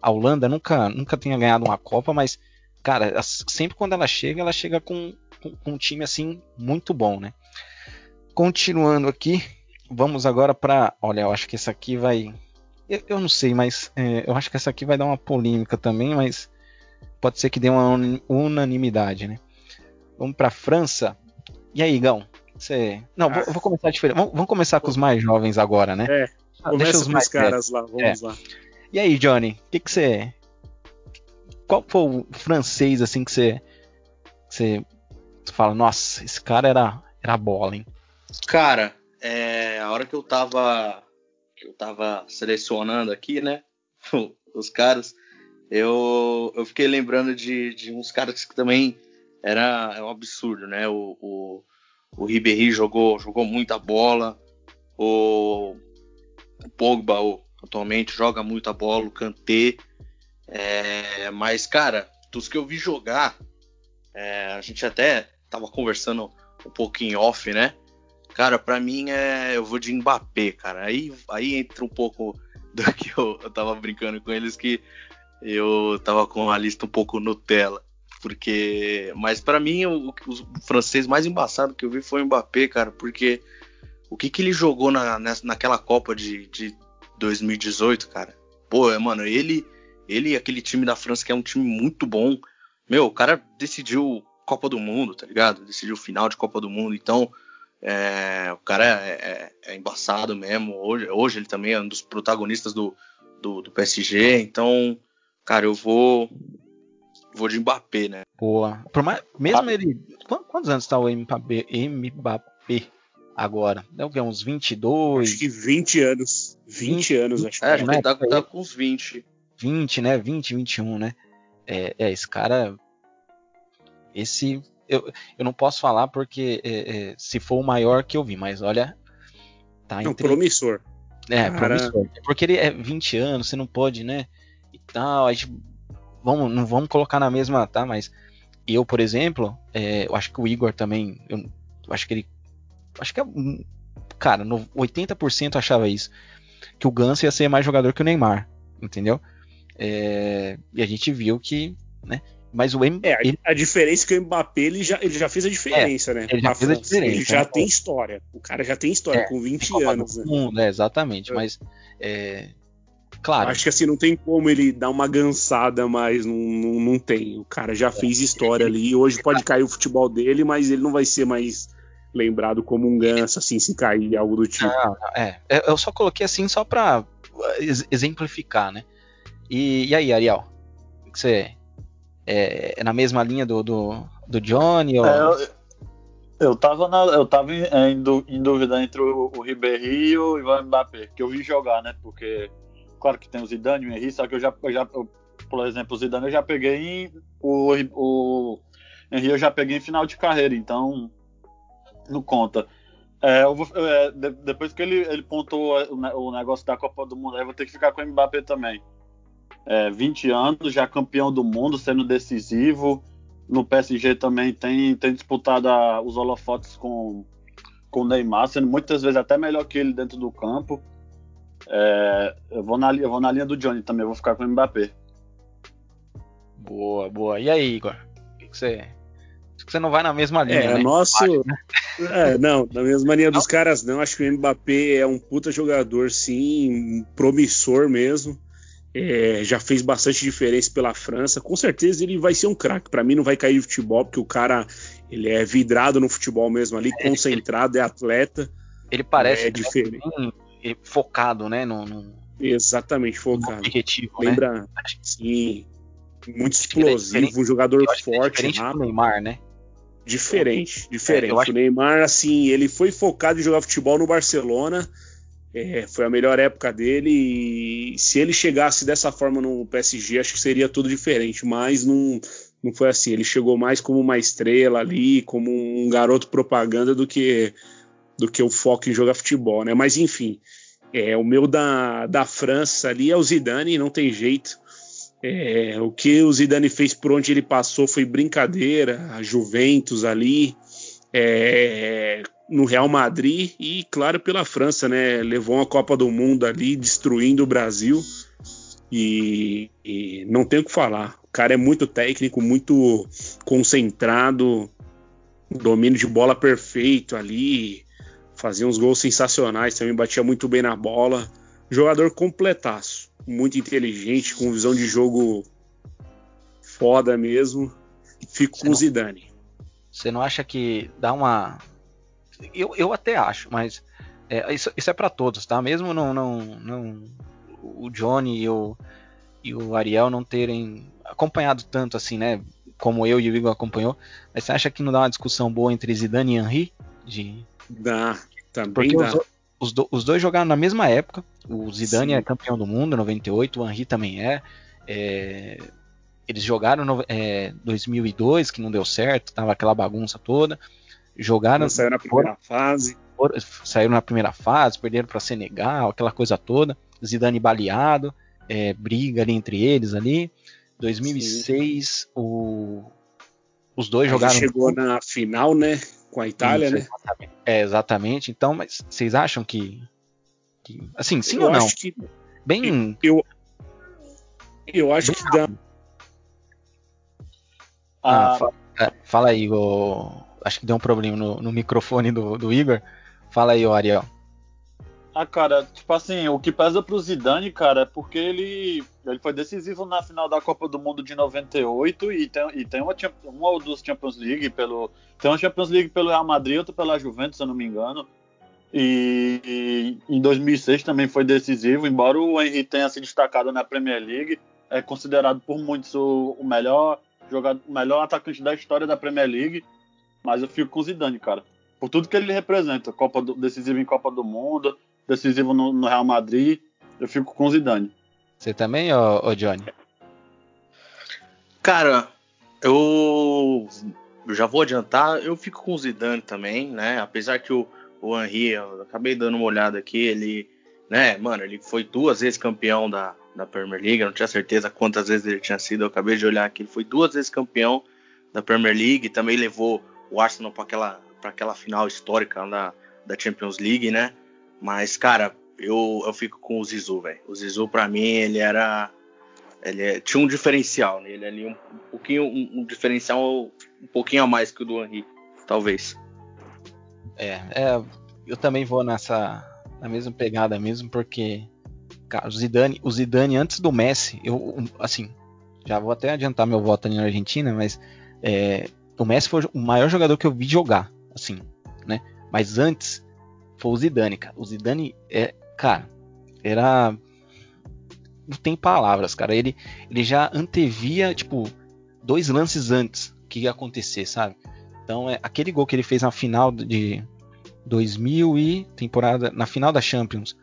a, Holanda nunca, nunca tenha ganhado uma Copa, mas cara, sempre quando ela chega, ela chega com, com, com um time assim muito bom, né? Continuando aqui, vamos agora para, olha, eu acho que essa aqui vai, eu, eu não sei, mas é, eu acho que essa aqui vai dar uma polêmica também, mas pode ser que dê uma unanimidade, né? Vamos para França. E aí, Gão? Você... Não, ah. vou, vou, começar diferente. Vamos, vamos, começar com os mais jovens agora, né? É. Ah, começa os mais caras lá, vamos é. lá. E aí, Johnny, o que, que você qual foi o francês assim que você, você fala, nossa, esse cara era, era bola, hein? Cara, é, a hora que eu tava que eu tava selecionando aqui, né, [laughs] os caras, eu, eu fiquei lembrando de, de uns caras que também era é um absurdo, né? O, o, o Ribéry jogou, jogou muita bola, o, o Pogba o, atualmente joga muita bola, o Kanté, é, mas, cara, dos que eu vi jogar, é, a gente até tava conversando um pouquinho off, né? Cara, para mim é. Eu vou de Mbappé, cara. Aí, aí entra um pouco do que eu, eu tava brincando com eles, que eu tava com a lista um pouco Nutella. Porque. Mas para mim, o, o, francês mais embaçado que eu vi foi o Mbappé, cara. Porque o que, que ele jogou na, naquela Copa de, de 2018, cara? Pô, mano, ele ele aquele time da França, que é um time muito bom. Meu, o cara decidiu Copa do Mundo, tá ligado? Decidiu final de Copa do Mundo. Então, é, o cara é, é, é, embaçado mesmo. Hoje, hoje ele também é um dos protagonistas do, do, do PSG. Então, cara, eu vou. Vou de Mbappé, né? Boa. Por mais, mesmo ah. ele. Quantos anos tá o Mbappé, Mbappé agora? Deve ter uns 22. Acho que 20 anos. 20, 20 anos, acho que. É, acho que ele tá, tá com uns 20. 20, né? 20, 21, né? É, é esse cara. Esse. Eu, eu não posso falar porque é, é, se for o maior que eu vi, mas olha. Tá entre... Não, promissor. É, cara... promissor. Porque ele é 20 anos, você não pode, né? E tal. A gente, vamos, não vamos colocar na mesma, tá? Mas eu, por exemplo, é, eu acho que o Igor também. Eu, eu acho que ele. Acho que é. Cara, no 80% achava isso. Que o Ganso ia ser mais jogador que o Neymar. Entendeu? É, e a gente viu que, né? Mas o Mbappé. É, a, a, diferença é que o Mbappé ele já, ele já fez a diferença, é, né? Ele já fez a diferença. Ele já né? tem história. O cara já tem história é, com 20 anos. Né? Mundo, é, exatamente. Mas, é, claro. Acho que assim, não tem como ele dar uma gansada, mas não, não, não tem. O cara já fez história ali. Hoje pode cair o futebol dele, mas ele não vai ser mais lembrado como um ganso, assim, se cair algo do tipo. Não, é, eu só coloquei assim só pra exemplificar, né? E, e aí, Ariel? Você é, é, na mesma linha do, do, do Johnny? Ou... É, eu, eu tava, na, eu tava em, em, em, dúvida entre o, o Ribéry e o Ivan Mbappé, que eu vi jogar, né? Porque, claro que tem o Zidane o Henry, só que eu já, eu já eu, por exemplo, o Zidane eu já peguei em, o, o Henry eu já peguei em final de carreira, então não conta. É, vou, é, de, depois que ele, ele pontou o, o, negócio da Copa do Mundo, eu vou ter que ficar com o Mbappé também. é, 20 anos, já campeão do mundo, sendo decisivo. No PSG também tem, tem disputado a, os holofotes com, com o Neymar, sendo muitas vezes até melhor que ele dentro do campo. É, eu, vou na, eu vou na linha do Johnny também, vou ficar com o Mbappé. Boa, boa. E aí, Igor? O que, você. Acho que você não vai na mesma linha, É, né? nosso. É, não, na mesma linha dos caras, não. Acho que o Mbappé é um puta jogador, sim, promissor mesmo. É, já fez bastante diferença pela França. Com certeza ele vai ser um craque. Pra mim não vai cair de futebol, porque o cara ele é vidrado no futebol mesmo ali, É, concentrado, é atleta. Ele parece é diferente. bem, focado, né? No, no- Exatamente no focado. objetivo, né? Lembra, sim, muito é explosivo, um jogador é forte, diferente do. Neymar, né? Diferente, diferente. É, acho- O Neymar, assim, ele foi focado em jogar futebol no Barcelona. é, foi a melhor época dele. E se ele chegasse dessa forma no PSG, acho que seria tudo diferente. Mas não, não foi assim. Ele chegou mais como uma estrela ali, como um garoto propaganda do que do que o foco em jogar futebol, né? Mas enfim, é, o meu da, da França ali é o Zidane, não tem jeito. É, o que o Zidane fez por onde ele passou foi brincadeira, a Juventus ali, é, no Real Madrid e, claro, pela França, né? Levou uma Copa do Mundo ali, destruindo o Brasil e, e não tem o que falar. O cara é muito técnico, muito concentrado, domínio de bola perfeito ali, fazia uns gols sensacionais, também batia muito bem na bola. Jogador completaço, muito inteligente, com visão de jogo foda mesmo. Fico Você com o Zidane. Você não acha que dá uma. Eu, eu até acho, mas é, isso, isso é pra todos, tá? Mesmo não, não, não o Johnny e o, e o Ariel não terem acompanhado tanto assim, né? Como eu e o Igor acompanhou. Mas você acha que não dá uma discussão boa entre Zidane e Henry? De... Dá, também Porque dá. os, os, do- os dois jogaram na mesma época. O Zidane Sim. é campeão do mundo, 98, o Henry também é. É, eles jogaram no é, 2002, que não deu certo, tava aquela bagunça toda. Jogaram, saiu na primeira fase. foram- saíram na primeira fase, perderam para Senegal, aquela coisa toda. Zidane baleado, é, briga ali entre eles ali. 2006, o- os dois Aí jogaram. chegou na final, né? Com a Itália, Isso, né? Exatamente. É, exatamente. Então, mas vocês acham que. que- assim, sim eu ou não? acho que Bem. eu acho que dá. Ah, Ah, fa- é, fala aí, o... acho que deu um problema no, no microfone do, do Igor. Fala aí, o Ariel. Ah, cara, tipo assim, o que pesa pro Zidane, cara, é porque ele, ele foi decisivo na final da Copa do Mundo de 98 e tem, e tem uma, uma ou duas Champions League pelo. Tem uma Champions League pelo Real Madrid, outra pela Juventus, se eu não me engano. E, e em 2006 também foi decisivo, embora o Henry tenha se destacado na Premier League, é considerado por muitos o, o melhor jogador, o melhor atacante da história da Premier League. Mas eu fico com o Zidane, cara. Por tudo que ele representa, Copa do- decisivo em Copa do Mundo, decisivo no, no Real Madrid, eu fico com o Zidane. Você também, ô, ô Johnny? Cara, eu já vou adiantar, eu fico com o Zidane também, né? Apesar que o, o Henry, eu acabei dando uma olhada aqui, ele, né, mano, ele foi duas vezes campeão da, da Premier League, eu não tinha certeza quantas vezes ele tinha sido, eu acabei de olhar aqui, ele foi duas vezes campeão da Premier League, também levou o Arsenal para aquela, pra aquela final histórica da, da Champions League, né? Mas, cara, eu, eu fico com o Zizou, velho. O Zizou, pra mim, ele era ele é- tinha um diferencial nele ali, um, pouquinho, um, um diferencial um pouquinho a mais que o do Henry, talvez. É, é, eu também vou nessa na mesma pegada mesmo, porque cara, o Zidane, o Zidane antes do Messi, eu assim, já vou até adiantar meu voto ali na Argentina, mas é, o Messi foi o maior jogador que eu vi jogar, assim, né? Mas antes foi o Zidane, cara. O Zidane é, cara, era não tem palavras, cara. Ele ele já antevia, tipo, dois lances antes que ia acontecer, sabe? Então, é aquele gol que ele fez na final de 2000 e temporada na final da Champions.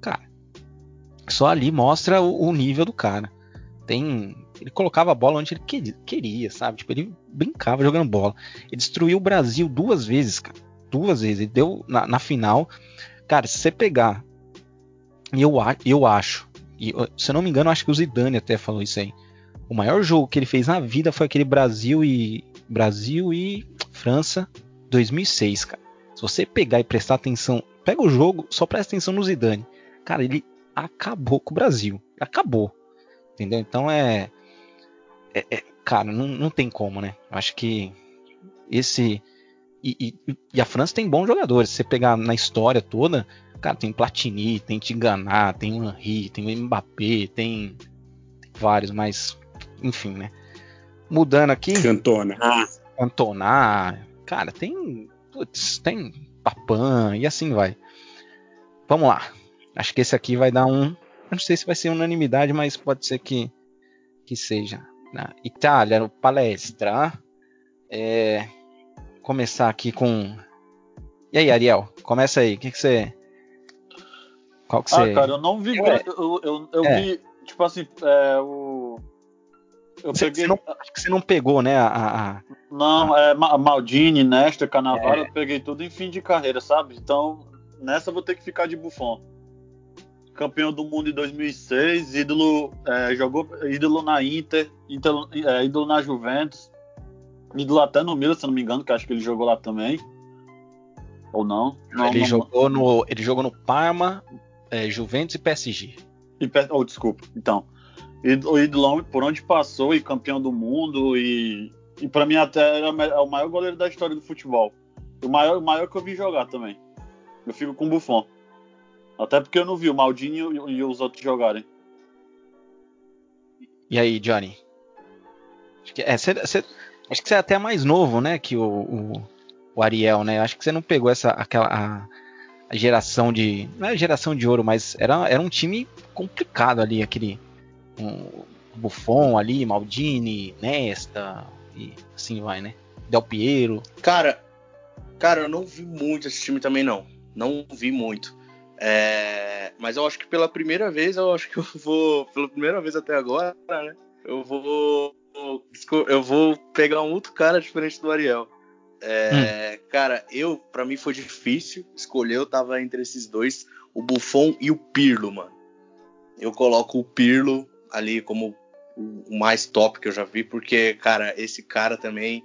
Cara, só ali mostra o, o nível do cara. Tem, ele colocava a bola onde ele queria, sabe? Tipo, ele brincava jogando bola. Ele destruiu o Brasil duas vezes, cara. Duas vezes. Ele deu na, na final. Cara, se você pegar, eu, eu acho, e se eu não me engano, acho que o Zidane até falou isso aí. O maior jogo que ele fez na vida foi aquele Brasil e Brasil e França 2006, cara. Se você pegar e prestar atenção, pega o jogo, só presta atenção no Zidane. Cara, ele acabou com o Brasil. Acabou. Entendeu? Então é. é, é cara, não, não tem como, né? Eu acho que esse. E, e, e, a França tem bons jogadores. Se você pegar na história toda, cara, tem Platini, tem Tigana, tem o Henry, tem o Mbappé, tem, tem vários, mas enfim, né? Mudando aqui. Cantona. Cantona. Cara, tem. Putz, tem Papan e assim vai. Vamos lá. Acho que esse aqui vai dar um. Eu não sei se vai ser unanimidade, mas pode ser que, que seja. Na Itália, no palestra. É, começar aqui com. E aí, Ariel? Começa aí. O que, que você. Qual que ah, você. cara, eu não vi. É. Eu, eu, eu é. vi. Tipo assim, é, o. Eu você, peguei. Você não, acho que você não pegou, né? A, a... Não, é Maldini, Nesta, Canavaro, é. eu peguei tudo em fim de carreira, sabe? Então, nessa eu vou ter que ficar de bufão campeão do mundo em 2006, ídolo, é, jogou ídolo na Inter, Inter é, ídolo na Juventus, até no Milan, se não me engano, que acho que ele jogou lá também. Ou não? não ele, não, jogou No, ele jogou no Parma, é, Juventus e PSG. E, oh, desculpa. Então, o ídolo por onde passou e campeão do mundo e, e para mim até é o maior goleiro da história do futebol. O maior, o maior que eu vi jogar também. Eu fico com o Buffon. Até porque eu não vi o Maldini e, e os outros jogarem. E aí, Johnny? Acho que, é, cê, cê, acho que você é até mais novo, né, que o, o, o, Ariel, né? Acho que você não pegou essa aquela a, a, geração de não é geração de ouro, mas era, era um time complicado ali, aquele um, Buffon ali, Maldini, Nesta e assim vai, né? Del Piero. Cara, cara, eu não vi muito esse time também não. Não vi muito. É, mas eu acho que pela primeira vez, eu acho que eu vou, pela primeira vez até agora, né? Eu vou, eu vou pegar um outro cara diferente do Ariel. É, hum. Cara, eu, para mim foi difícil escolher. Eu tava entre esses dois, o Buffon e o Pirlo, mano. Eu coloco o Pirlo ali como o mais top que eu já vi, porque, cara, esse cara também,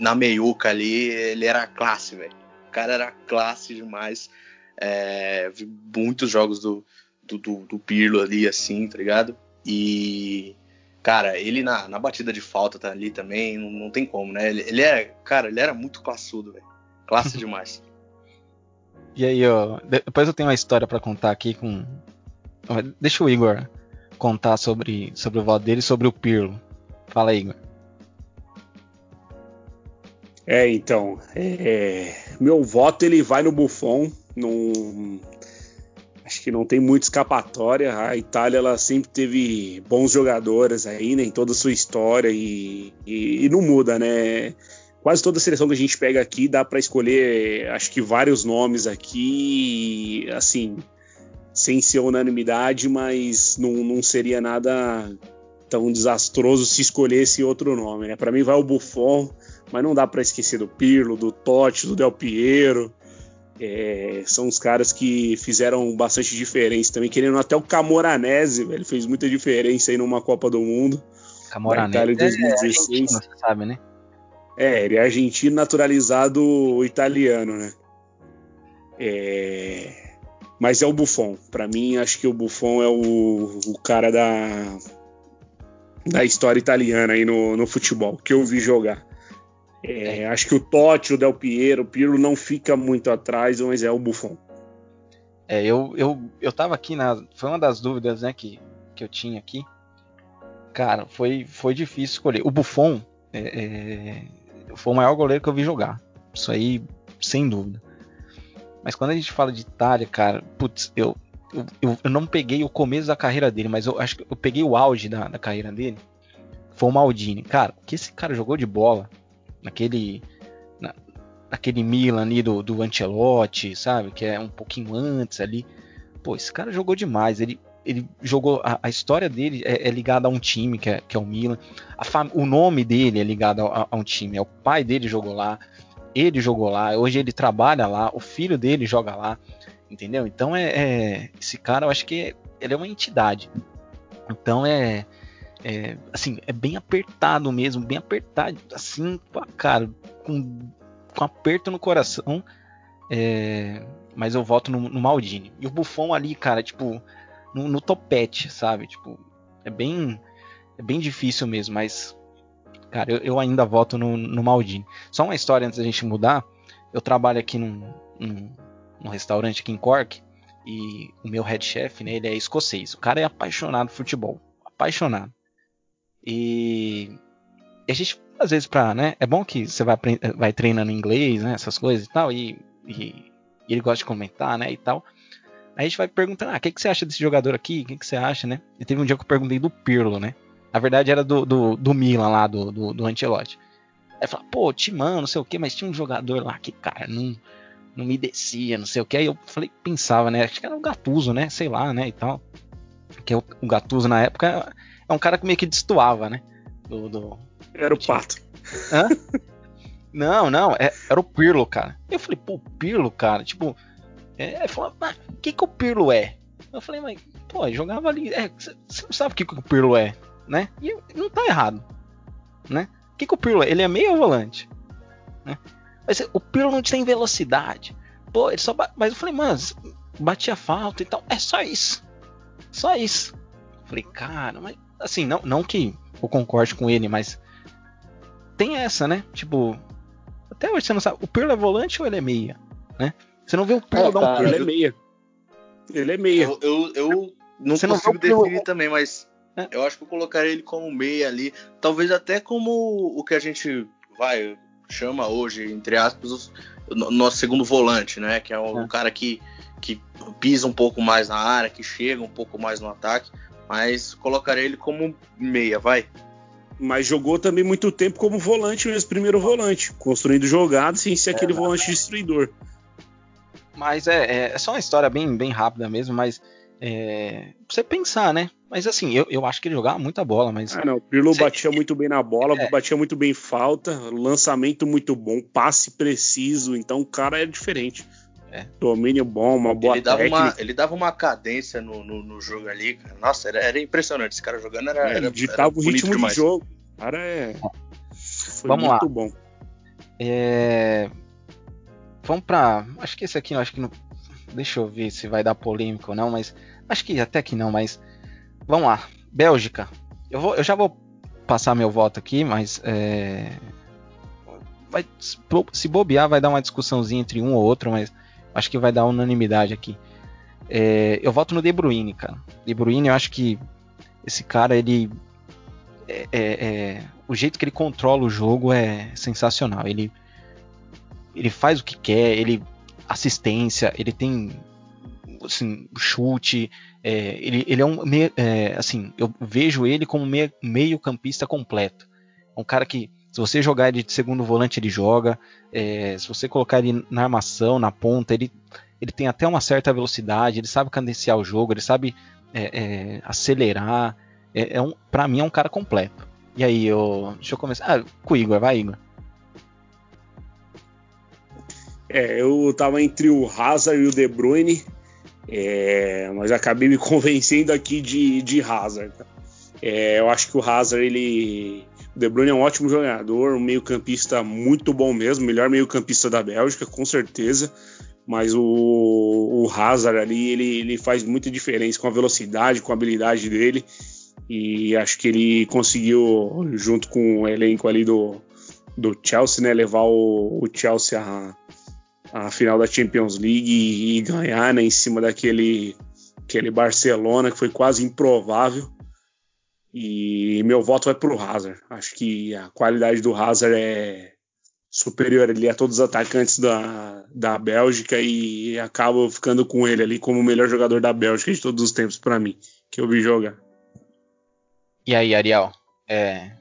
na meiuca ali, ele era classe, velho. O cara era classe demais. É, vi muitos jogos do, do, do, do, Pirlo ali, assim, tá ligado? E, cara, ele na, na batida de falta tá ali também, não, não tem como, né? Ele, ele é, cara, ele era muito classudo, velho. Classe [laughs] demais. E aí, ó, depois eu tenho uma história para contar aqui com. Deixa o Igor contar sobre, sobre o voto dele e sobre o Pirlo. Fala aí, Igor. É, então, é, meu voto ele vai no Buffon, acho que não tem muita escapatória. A Itália ela sempre teve bons jogadores aí, né, em toda a sua história e, e, e não muda, né? Quase toda a seleção que a gente pega aqui dá para escolher, acho que vários nomes aqui, assim, sem ser unanimidade, mas não, não seria nada tão desastroso se escolhesse outro nome, né? Para mim vai o Buffon, mas não dá para esquecer do Pirlo, do Totti, do Del Piero. É, são os caras que fizeram bastante diferença também, querendo até o Camoranese, ele fez muita diferença aí numa Copa do Mundo. Camoranese Itália 2016. É você sabe, né? É, ele é argentino naturalizado italiano, né? É... Mas é o Buffon. Para mim, acho que o Buffon é o, o cara da, da história italiana aí no, no futebol, que eu vi jogar. É. Acho que o Totti, o Del Piero, o Pirlo não fica muito atrás, mas é o Buffon. É, eu, eu, eu tava aqui na. Foi uma das dúvidas né, que, que eu tinha aqui. Cara, foi, foi difícil escolher. O Buffon é, é, foi o maior goleiro que eu vi jogar. Isso aí, sem dúvida. Mas quando a gente fala de Itália, cara, putz, eu, eu, eu, não peguei o começo da carreira dele, mas eu acho que eu peguei o auge da, da carreira dele. Foi o Maldini. Cara, o que esse cara jogou de bola naquele na, naquele Milan ali do, do Ancelotti, sabe? Que é um pouquinho antes ali. Pô, esse cara jogou demais. Ele, ele jogou. A, a história dele é, é, ligada a um time, que é, que é o Milan. Fam, o nome dele é ligado a, a, um time. É o pai dele jogou lá. Ele jogou lá. Hoje ele trabalha lá. O filho dele joga lá. Entendeu? Então é, é esse cara, eu acho que ele é uma entidade. Então é, é, assim, é bem apertado mesmo, bem apertado, assim, cara, com, com aperto no coração. É, mas eu voto no, no, Maldini. E o Buffon ali, cara, tipo, no, no topete, sabe? Tipo, é bem, é bem difícil mesmo, mas, cara, eu, eu ainda voto no, no, Maldini. Só uma história antes da gente mudar. Eu trabalho aqui num, num, num restaurante aqui em Cork e o meu head chef, né, ele é escocês. O cara é apaixonado por futebol, apaixonado. E, e a gente às vezes para, né, é bom que você vai vai treinando inglês, né, essas coisas e tal e, e, e ele gosta de comentar, né, e tal. Aí a gente vai perguntando, ah, o que, que você acha desse jogador aqui? O que, que você acha, né? E teve um dia que eu perguntei do Pirlo, né? Na verdade era do, do, do Milan lá, do, do, do Ancelotti. Aí fala, pô, Timão, não sei o que, mas tinha um jogador lá que, cara, não, não me descia, não sei o que. Aí eu falei, pensava, né? Acho que era o Gatuso, né? Sei lá, né? E tal. Que é o, o Gatuso na época é um cara que meio que destoava, né? Do, do... Era o Pato. Hã? [laughs] não, não, é, era o Pirlo, cara. Eu falei, pô, Pirlo, cara, tipo. É, falou, mas o que, que o Pirlo é? Eu falei, mas, pô, jogava ali. É, você não sabe o que, que o Pirlo é, né? E não tá errado, né? O que, que o Pirlo é? Ele é meio volante, né? Mas o Pirlo não tem velocidade. Pô, ele só. Mas eu falei, mano, batia falta e tal. É só isso. Só isso. Eu falei, cara, mas. Assim, não, não que eu concorde com ele, mas. Tem essa, né? Tipo. Até hoje você não sabe. O Pirlo é volante ou ele é meia? Né? Você não vê o Pirlo é, dar um Pirlo. Ele é meia. Ele é meia. Eu, eu, eu não você consigo não definir Pirlo... também, mas. É. Eu acho que eu colocaria ele como meia ali. Talvez até como o que a gente vai chama hoje, entre aspas, o nosso segundo volante, né? Que é o é. cara que, que pisa um pouco mais na área, que chega um pouco mais no ataque. Mas colocaria ele como meia, vai. Mas jogou também muito tempo como volante mesmo, primeiro volante, construindo jogadas sem ser é, aquele volante destruidor. Mas é, é, é, só uma história bem, bem rápida mesmo, mas é, pra você pensar, né? Mas assim, eu, eu acho que ele jogava muita bola, mas. Ah, não. O Pirlo você... batia muito bem na bola, é. batia muito bem falta, lançamento muito bom, passe preciso, então o cara é diferente. É. Domínio bom, uma boa ele dava técnica. Uma, ele dava uma cadência no, no, no jogo ali, cara. Nossa, era, era, impressionante. Esse cara jogando era. É, era ditava o ritmo demais. do jogo. O cara é. Foi Vamos muito lá. bom. É... Vamos pra. Acho que esse aqui, acho que não. Deixa eu ver se vai dar polêmica ou não, mas. Acho que até que não, mas. Vamos lá. Bélgica. Eu, vou, eu já vou passar meu voto aqui, mas. É... Vai, se bobear, vai dar uma discussãozinha entre um ou outro, mas Acho que vai dar unanimidade aqui. É, eu voto no De Bruyne, cara. De Bruyne, eu acho que esse cara, ele. É, é, é, o jeito que ele controla o jogo é sensacional. Ele, ele faz o que quer, ele assistência, ele tem assim, chute. É, ele, ele é um é, assim, eu vejo ele como meio, meio campista completo. Um cara que se você jogar ele de segundo volante, ele joga. É, se você colocar ele na armação, na ponta, ele, ele tem até uma certa velocidade, ele sabe cadenciar o jogo, ele sabe é, é, acelerar. É, é um, para mim é um cara completo. E aí, eu, deixa eu começar. Ah, com o Igor, vai, Igor. É, eu tava entre o Hazard e o De Bruyne, é, mas acabei me [laughs] convencendo aqui de, de Hazard. É, eu acho que o Hazard ele De Bruyne é um ótimo jogador, um meio-campista muito bom mesmo, melhor meio-campista da Bélgica, com certeza. Mas o, o Hazard ali, ele, ele faz muita diferença com a velocidade, com a habilidade dele. E acho que ele conseguiu, junto com o elenco ali do, do Chelsea, né, levar o, o Chelsea à, final da Champions League e, e ganhar né, em cima daquele aquele Barcelona que foi quase improvável. E meu voto vai pro Hazard. Acho que a qualidade do Hazard é superior ali a todos os atacantes da, da Bélgica e acabo ficando com ele ali como o melhor jogador da Bélgica de todos os tempos para mim, que eu vi jogar. E aí, Ariel? É...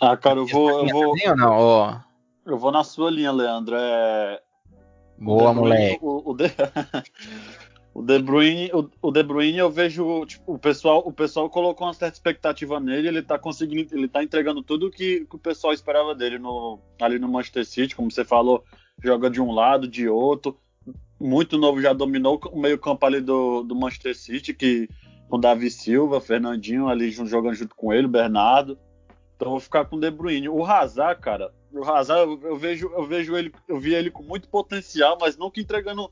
Ah, cara, eu vou. Eu vou... Ou não? Oh. Eu vou na sua linha, Leandro. É... Boa, moleque. O, o, de... [laughs] De Bruyne, o, o De Bruyne eu vejo, tipo, o pessoal, o pessoal colocou uma certa expectativa nele, ele tá conseguindo, ele tá entregando tudo que, que o pessoal esperava dele no, ali no Manchester City, como você falou, joga de um lado, de outro, muito novo, já dominou o meio campo ali do, do Manchester City, que, com Davi Silva, Fernandinho ali jogando junto com ele, Bernardo. Então vou ficar com o De Bruyne. O Hazard, cara, o Hazard eu, eu, vejo, eu vejo ele, eu vi ele com muito potencial, mas nunca entregando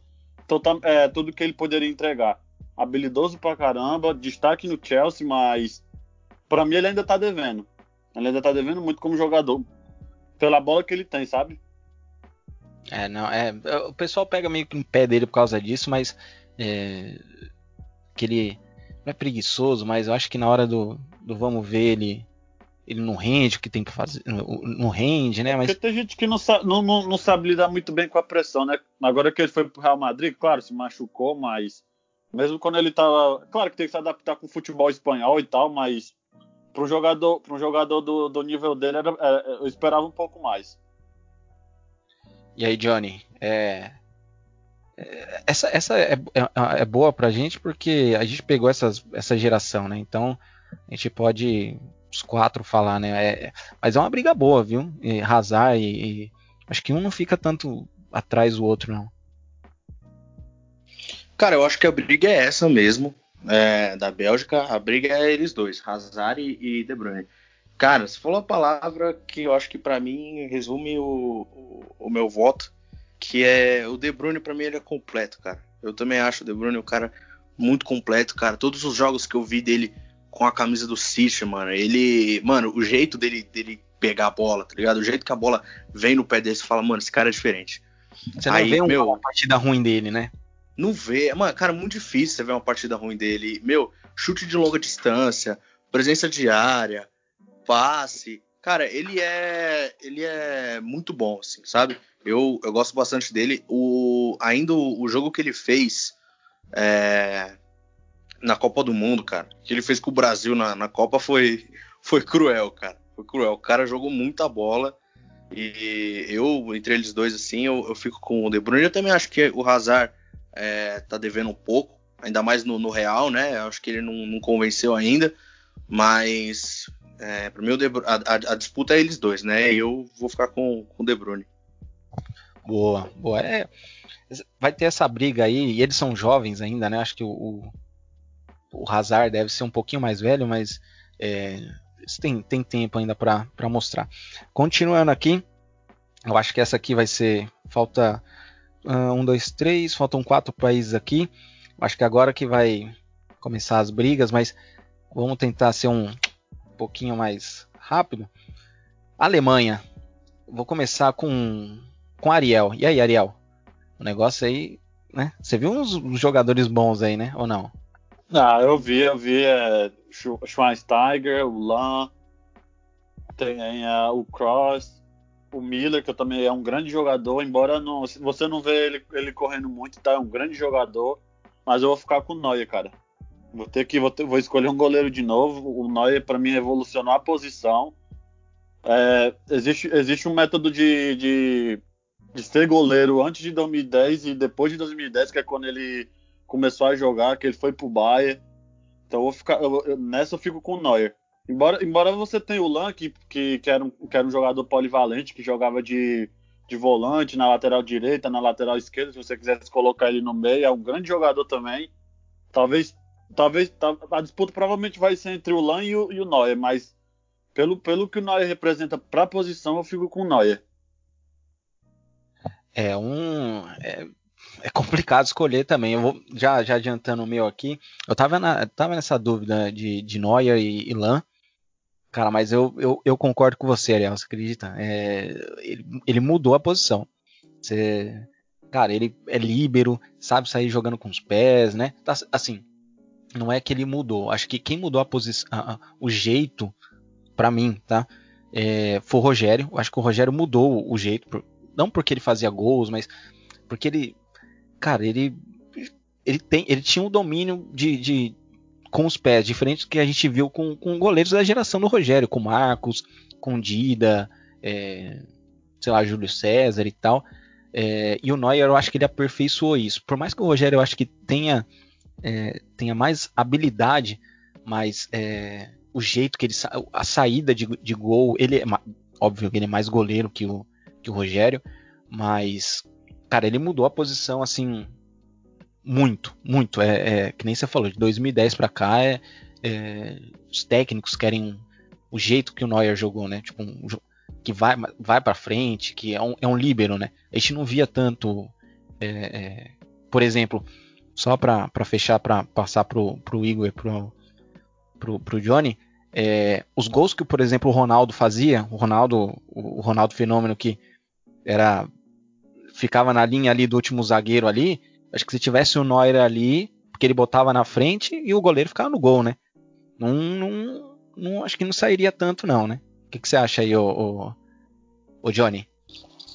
total, é, tudo que ele poderia entregar. Habilidoso pra caramba, destaque no Chelsea, mas para mim ele ainda tá devendo. Ele ainda tá devendo muito como jogador, pela bola que ele tem, sabe? É, não, é, o pessoal pega meio que no pé dele por causa disso, mas é, que ele não é preguiçoso, mas eu acho que na hora do, do vamos ver ele ele não rende o que tem que fazer, não rende, né? Mas... Porque tem gente que não sabe, não, não, não, sabe lidar muito bem com a pressão, né? Agora que ele foi pro Real Madrid, claro, se machucou, mas mesmo quando ele tava. Claro que tem que se adaptar com o futebol espanhol e tal, mas para um jogador, pra um jogador do, do nível dele, era, era, eu esperava um pouco mais. E aí, Johnny, é, é, essa, essa é, é, é, boa pra gente porque a gente pegou essas, essa geração, né? Então a gente pode os quatro falar, né? É, mas é uma briga boa, viu? E Hazard e, e, acho que um não fica tanto atrás do outro, não. Cara, eu acho que a briga é essa mesmo. É, da Bélgica, a briga é eles dois, Hazard e, e De Bruyne. Cara, você falou a palavra que eu acho que para mim resume o, o, o, meu voto, que é o De Bruyne para mim ele é completo, cara. Eu também acho o De Bruyne um cara muito completo, cara. Todos os jogos que eu vi dele com a camisa do City, mano, ele, mano, o jeito dele, dele pegar a bola, tá ligado? O jeito que a bola vem no pé dele, você fala, mano, esse cara é diferente. Você não Aí, vê meu, uma partida ruim dele, né? Não vê, mano, cara, muito difícil você ver uma partida ruim dele. Meu, chute de longa distância, presença diária, passe. Cara, ele é ele é muito bom, assim, sabe? Eu, eu gosto bastante dele. O, ainda o, o jogo que ele fez é, na Copa do Mundo, cara, que ele fez com o Brasil na, na Copa foi, foi cruel, cara. Foi cruel. O cara jogou muita bola. E eu, entre eles dois, assim, eu, eu fico com o De Bruyne. Eu também acho que o Hazard é, tá devendo um pouco, ainda mais no, no Real, né? Eu acho que ele não, não convenceu ainda. Mas é, para mim, a, a, a, disputa é eles dois, né? Eu vou ficar com, com o De Bruyne. Boa, boa. É, vai ter essa briga aí, e eles são jovens ainda, né? Acho que o, o Hazard deve ser um pouquinho mais velho, mas é, tem, tem tempo ainda para mostrar. Continuando aqui, eu acho que essa aqui vai ser. Falta uh, um, dois, três, faltam quatro países aqui. Acho que agora que vai começar as brigas, mas vamos tentar ser um pouquinho mais rápido. Alemanha. Vou começar com com Ariel. E aí, Ariel? O negócio aí, né? Você viu uns jogadores bons aí, né? Ou não? Ah, eu vi, eu vi é, Schweinsteiger, o Lan, tem é, o Cross, o Miller, que também é um grande jogador, embora não, você não vê ele, ele correndo muito, tá? É um grande jogador, mas eu vou ficar com o Neuer, cara. Vou ter que vou, ter, vou escolher um goleiro de novo. O Neuer para mim revolucionou a posição. É, existe, existe um método de, de, de, ser goleiro antes de 2010 e depois de 2010, que é quando ele começou a jogar, que ele foi pro Bayern. Então eu vou ficar, eu, eu, nessa eu fico com o Neuer. Embora, embora você tenha o Lan, que, que, que, era um, que era um jogador polivalente, que jogava de, de volante na lateral direita, na lateral esquerda, se você quisesse colocar ele no meio, é um grande jogador também. Talvez talvez tá, a disputa provavelmente vai ser entre o Lan e o, e o Neuer, mas pelo, pelo que o Neuer representa para a posição, eu fico com o Neuer. É um é, é, complicado escolher também. Eu vou já, já adiantando o meu aqui. Eu tava, na, tava nessa dúvida de, de Neuer e, e Lan. Cara, mas eu, eu, eu, concordo com você, Ariel, você acredita? É, ele, ele mudou a posição. Você, cara, ele é líbero, sabe sair jogando com os pés, né? Tá, assim, não é que ele mudou. Acho que quem mudou a posição, o jeito, para mim, tá? É, foi o Rogério. Acho que o Rogério mudou o jeito, não porque ele fazia gols, mas porque ele, cara, ele, ele tem, ele tinha um domínio de, de com os pés, diferente do que a gente viu com, com goleiros da geração do Rogério, com Marcos, com Dida, é, sei lá, Júlio César e tal. É, e o Neuer, eu acho que ele aperfeiçoou isso. Por mais que o Rogério, eu acho que tenha é, tenha mais habilidade, mas é, o jeito que ele a saída de, de gol, ele é óbvio que ele é mais goleiro que o, que o Rogério, mas cara, ele mudou a posição assim muito, muito. É, é, que nem você falou, de 2010 para cá, é, é, os técnicos querem o jeito que o Neuer jogou, né? Tipo, um, que vai, vai para frente, que é um, é um líbero, né? A gente não via tanto. É, é, por exemplo, só para fechar, para passar pro, pro Igor e pro, pro, pro Johnny, é, os gols que, por exemplo, o Ronaldo fazia, o Ronaldo, o Ronaldo Fenômeno que era ficava na linha ali do último zagueiro ali, acho que se tivesse o Neuer ali, porque ele botava na frente e o goleiro ficava no gol, né? Não, não, não acho que não sairia tanto não, né? O que, que você acha aí, o, o, Johnny?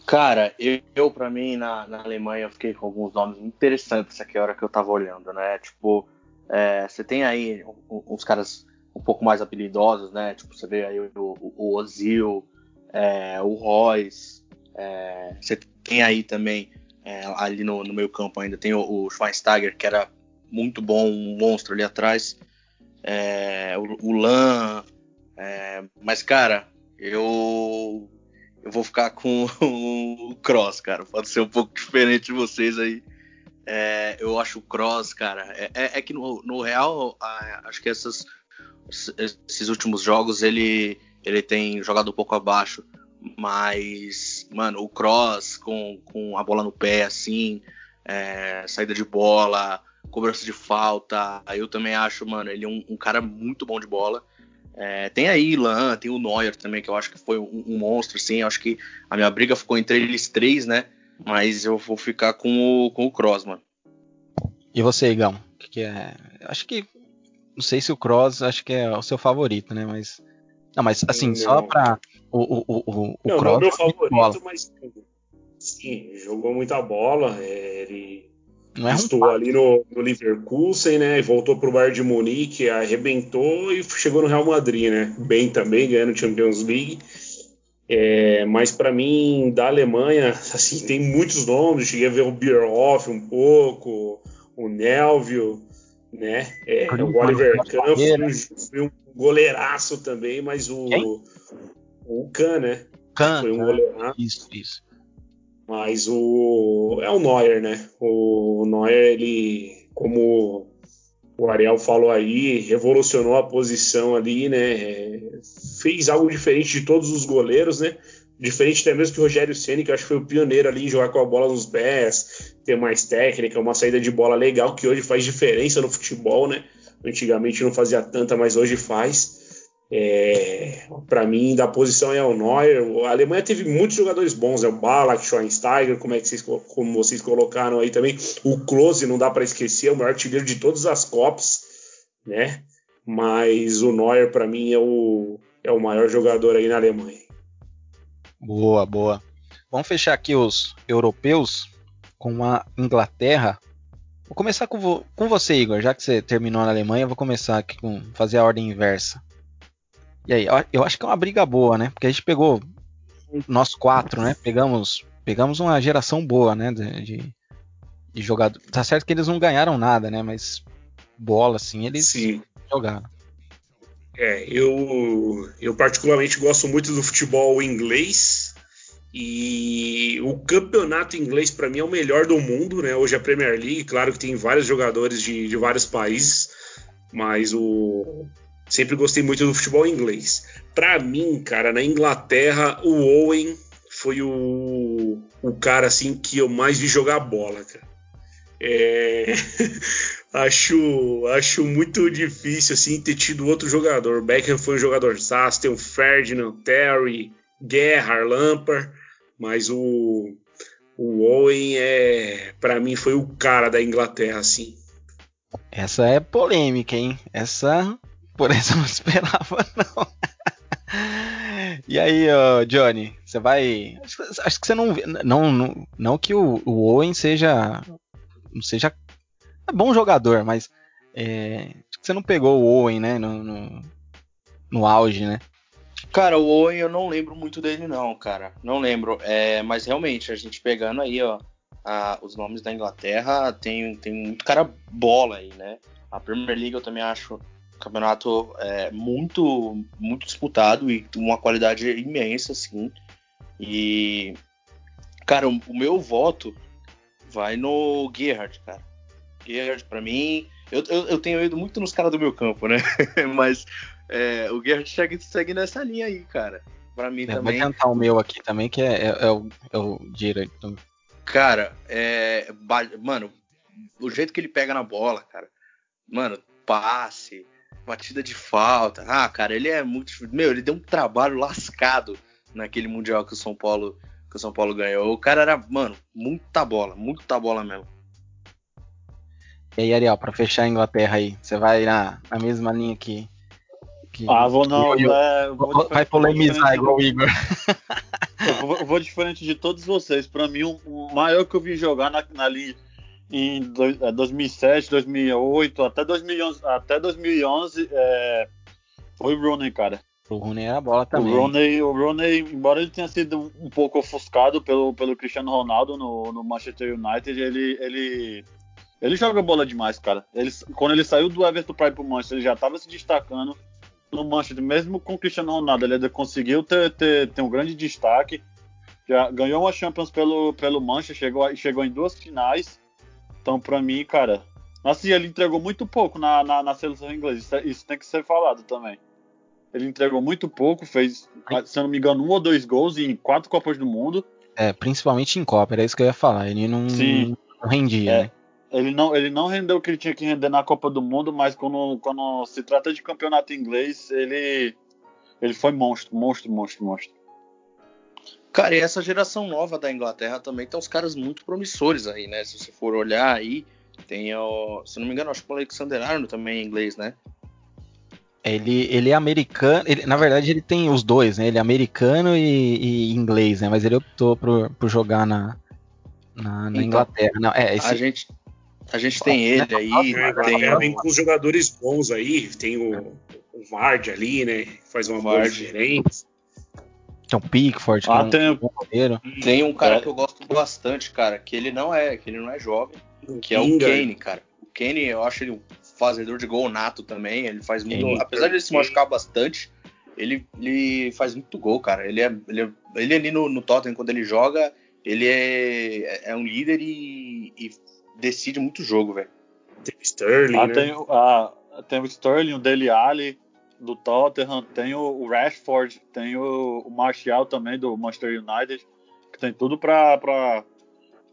Cara, eu, eu para mim na, na Alemanha eu fiquei com alguns nomes interessantes aqui a hora que eu tava olhando, né? Tipo, é, você tem aí uns caras um pouco mais habilidosos, né? Tipo, você vê aí o, o, o Ozil, é, o Royce, é, você tem aí também, é, ali no, no meio campo ainda, tem o, o, Schweinsteiger, que era muito bom, um monstro ali atrás, é, o, o Lan, é, mas cara, eu eu vou ficar com [laughs] o Cross, cara, pode ser um pouco diferente de vocês aí, é, eu acho o Cross, cara, é, é, é que no, no real, acho que essas esses últimos jogos ele, ele tem jogado um pouco abaixo. Mas, mano, o cross com, com a bola no pé, assim, é, saída de bola, cobrança de falta, eu também acho, mano, ele é um, um cara muito bom de bola. É, tem aí Ilan, tem o Neuer também, que eu acho que foi um, um, monstro, assim. Eu acho que a minha briga ficou entre eles três, né? Mas eu vou ficar com o, com o Cross, mano. E você, Igão? Que, que é? Acho que não sei se o Cross acho que é o seu favorito, né? Mas. Não, mas assim, não. só pra. O, o, o, o não. Não é meu favorito, mas. Sim, jogou muita bola. É, ele não é estou ali no, no Leverkusen, né? Voltou pro Bayern de Munique, arrebentou e chegou no Real Madrid, né? Bem também, ganhando Champions League. É, mas para mim, da Alemanha, assim, tem muitos nomes. Cheguei a ver o Bierhoff um pouco, o Nelvio né? É, o Oliver Kahn foi, foi, um goleiraço também, mas o, Quem? O Kahn, né? Kahn, foi um goleiraço. Isso, isso. Mas o é o Neuer, né? O Neuer, ele, como o Ariel falou aí, revolucionou a posição ali, né? Fez algo diferente de todos os goleiros, né? Diferente até mesmo que o Rogério Ceni, que eu acho que foi o pioneiro ali em jogar com a bola nos pés, ter mais técnica, uma saída de bola legal, que hoje faz diferença no futebol, né? Antigamente não fazia tanta, mas hoje faz. É, para mim, da posição é o Neuer. A Alemanha teve muitos jogadores bons, é o Ballack, Schweinsteiger, como, é que vocês, como vocês colocaram aí também. O Klose, não dá para esquecer, é o maior artilheiro de todas as Copas, né? Mas o Neuer, para mim, é o, é o maior jogador aí na Alemanha. Boa, boa. Vamos fechar aqui os europeus com a Inglaterra. Vou começar com, vo com você, Igor. Já que você terminou na Alemanha, vou começar aqui com fazer a ordem inversa. E aí, eu acho que é uma briga boa, né? Porque a gente pegou nós quatro, né? Pegamos, pegamos uma geração boa, né? De, de, de jogador. Tá certo que eles não ganharam nada, né? Mas bola, assim, eles Sim. jogaram. É, eu, eu particularmente gosto muito do futebol inglês e o campeonato inglês para mim é o melhor do mundo, né? Hoje é a Premier League, claro que tem vários jogadores de, de vários países, mas o sempre gostei muito do futebol inglês. Para mim, cara, na Inglaterra o Owen foi o, o cara assim que eu mais vi jogar bola, cara. É... [laughs] acho, acho muito difícil assim ter tido outro jogador. Beckham foi um jogador zaço, tem o Ferdinand, Terry, Guerra, Lampard, mas o, o Owen é, para mim foi o cara da Inglaterra assim. Essa é polêmica, hein? Essa por essa eu não [laughs] esperava não. E aí, Johnny, você vai. Acho, acho, que você não, não. Não, não que o, o Owen seja não seja é bom jogador, mas é, você não pegou o Owen, né, no, no, no, auge, né? Cara, o Owen eu não lembro muito dele não, cara, não lembro, é, mas realmente a gente pegando aí, ó, a, os nomes da Inglaterra, tem, tem muito cara bola aí, né? A Premier League eu também acho campeonato é, muito muito disputado e uma qualidade imensa, assim. E cara, o, o meu voto vai no Gerrard, cara. Gerrard, pra mim. Eu, eu, eu, tenho ido muito nos caras do meu campo, né? [laughs] Mas é, o Gerrard segue, segue nessa linha aí, cara. Pra mim é, também. Vou tentar o meu aqui também, que é, é, é o, é o. Cara, é. Mano, o jeito que ele pega na bola, cara. Mano, passe, batida de falta. Ah, cara, ele é muito. Meu, ele deu um trabalho lascado naquele Mundial que o São Paulo que o São Paulo ganhou. O cara era, mano, muita bola, muita bola mesmo. E aí, Ariel, pra fechar a Inglaterra aí, você vai na, na mesma linha que. que ah, vou não. Eu, é, vou vai polemizar igual o Igor. Eu vou, vou, diferente de todos vocês. Pra mim, o, o maior que eu vi jogar na, na linha em do, 2007, 2008, até 2011, até 2011 é, foi o Rooney, cara. O Rooney era a bola também. O Rooney, o Rooney, embora ele tenha sido um pouco ofuscado pelo, pelo Cristiano Ronaldo no, no Manchester United, ele, ele, ele joga bola demais, cara. Ele, quando ele saiu do Everton para ir pro Manchester, ele já estava se destacando no Manchester, mesmo com o Cristiano Ronaldo, ele ainda conseguiu ter, ter, ter um grande destaque. Já ganhou uma Champions pelo, pelo Manchester, chegou, chegou em duas finais. Então, para mim, cara, assim, ele entregou muito pouco na, na, na seleção inglesa. Isso, é, isso tem que ser falado também. Ele entregou muito pouco, fez, se eu não me engano, um ou dois gols em quatro Copas do Mundo. É, principalmente em Copa, era isso que eu ia falar. Ele não, não rendia, é, né? Ele não, ele não rendeu o que ele tinha que render na Copa do Mundo, mas quando, quando se trata de campeonato inglês, ele, ele foi monstro, monstro, monstro, monstro. Cara, e essa geração nova da Inglaterra também tem uns caras muito promissores aí, né? Se você for olhar aí, tem o. Se não me engano, acho que o Alexander Arnold também é inglês, né? Ele, ele é americano, ele, na verdade ele tem os dois, né? Ele é americano e, e inglês, né? Mas ele optou por, por jogar na, na, na então, Inglaterra. Não, é, esse... A gente, a gente tem ele aí. tem, tem com jogadores bons aí. Tem o, o Vard ali, né? Faz uma boa diferença. Tem o Pickford, ah, é um bom goleiro. Tem um cara é. que eu gosto bastante, cara, que ele não é, que ele não é jovem, que é o Kane, cara. O Kane, eu acho ele um fazedor de gol nato também. Ele faz muito. Apesar de ele se machucar bastante, ele, ele faz muito gol, cara. Ele é, ele, é, ele ali no, no Tottenham, quando ele joga, ele é, é um líder e, e decide muito jogo, velho. Tem o Sterling, ah, né? tem, ah, tem o Sterling, o Dele Alli do Tottenham, tem o Rashford, tem o, o Martial também do Manchester United, que tem tudo pra, pra,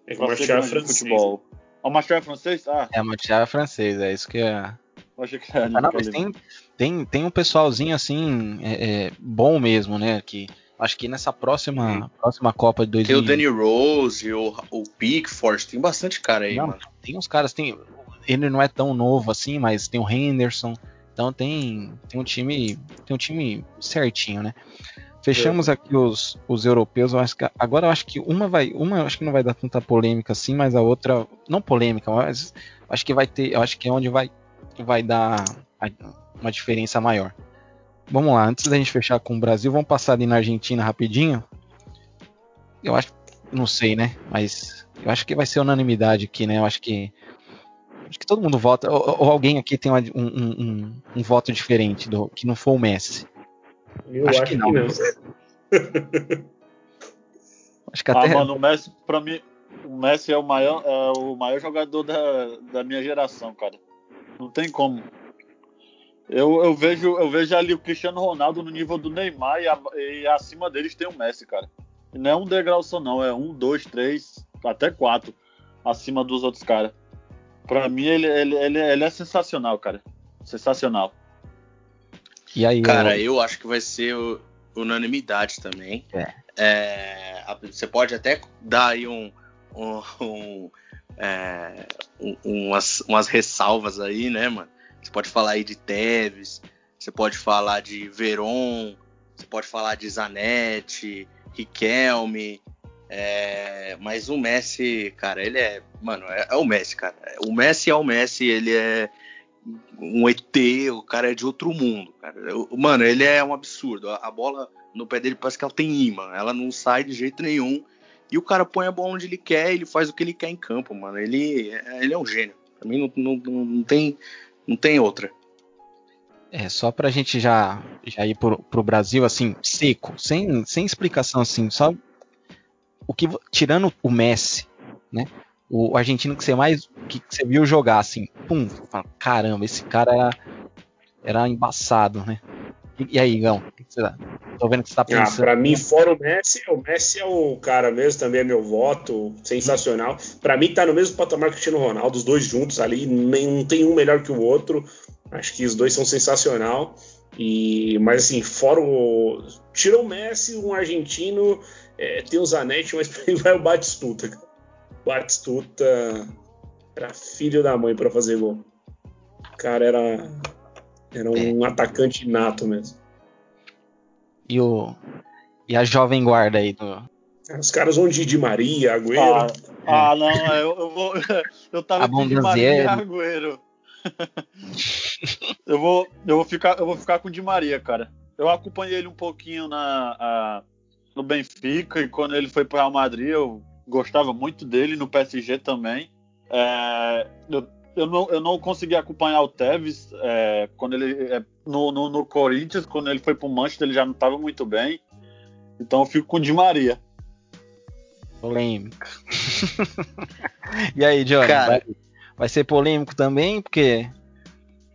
é pra ser grande francês, futebol. Né? O Martial é francês? Ah. É, o Martial é francês, é isso que é. Acho que é ah, não, mas tem, tem, tem um pessoalzinho assim, é, é, bom mesmo, né? Que acho que nessa próxima, próxima Copa de 2000. Tem o Danny Rose, o, o Pickford, tem bastante cara aí, não, mano. Tem uns caras, tem. Ele não é tão novo assim, mas tem o Henderson. Então tem, tem um time. Tem um time certinho, né? Fechamos aqui os, os europeus. Eu acho que, agora eu acho que uma vai. Uma acho que não vai dar tanta polêmica assim, mas a outra. Não polêmica, mas acho que vai ter. Acho que é onde vai, vai dar uma diferença maior. Vamos lá, antes da gente fechar com o Brasil, vamos passar ali na Argentina rapidinho. Eu acho. Não sei, né? Mas eu acho que vai ser unanimidade aqui, né? Eu acho que. Acho que todo mundo vota. Ou, ou alguém aqui tem uma, um, um, um, um voto diferente do que não for o Messi. Eu acho, acho que não. Que não. [laughs] acho que até... Ah, mano, o Messi, pra mim, o Messi é o maior, é o maior jogador da, da minha geração, cara. Não tem como. Eu, eu, vejo, eu vejo ali o Cristiano Ronaldo no nível do Neymar e, a, e acima deles tem o Messi, cara. E não é um degrau só, não. É um, dois, três, até quatro acima dos outros caras. Pra mim, ele, ele, ele, ele é sensacional, cara. Sensacional. E aí, Cara, eu... eu acho que vai ser unanimidade também. É. É, você pode até dar aí um, um, um, é, umas, umas ressalvas aí, né, mano? Você pode falar aí de Tevez, você pode falar de Veron, você pode falar de Zanetti, Riquelme, é, mas o Messi, cara, ele é. Mano, é, é, o Messi, cara. O Messi é o Messi, ele é um ET, o cara é de outro mundo, cara. Mano, ele é um absurdo. A, bola no pé dele parece que ela tem imã, ela não sai de jeito nenhum. E o cara põe a bola onde ele quer, ele faz o que ele quer em campo, mano. Ele, ele é um gênio. Pra mim não, não, não, tem, não tem outra. É, só pra gente já, já ir pro, pro Brasil, assim, seco, sem, sem explicação, assim, só o que, tirando o Messi, né? o argentino que você mais que, que você viu jogar assim, pum, fala, caramba, esse cara era, era embaçado, né? E, e aí, Gão, o que, você tá? Tô vendo que você tá Ah, pensando. pra mim, fora o Messi, o Messi é o cara mesmo, também é meu voto, sensacional. Pra mim, tá no mesmo patamar que o Cristiano Ronaldo, os dois juntos ali, nem, não tem um melhor que o outro. Acho que os dois são sensacional. E, mas assim, fora o. Tira o Messi, um argentino, é, tem o Zanetti, mas [laughs] pra mim vai o Batistuta. cara. Batistuta era filho da mãe pra fazer gol. O cara era, era um atacante nato mesmo. E o e a jovem guarda aí do Os caras vão de Di Maria, Agüero. Ah, ah, não, eu, eu vou. [laughs] Eu tava com Di. Maria e Agüero. [laughs] eu vou, eu vou ficar, eu vou ficar com o Di Maria, cara. Eu acompanhei ele um pouquinho na a- no Benfica e quando ele foi para Real Madrid eu gostava muito dele no PSG também. É, eu, eu não, eu não consegui acompanhar o Tevez é, quando ele é, no, no, no Corinthians, quando ele foi pro Manchester ele já não estava muito bem. Então eu fico com o Di Maria. polêmica. [laughs] e aí, Johnny, Cara. vai, vai ser polêmico também, porque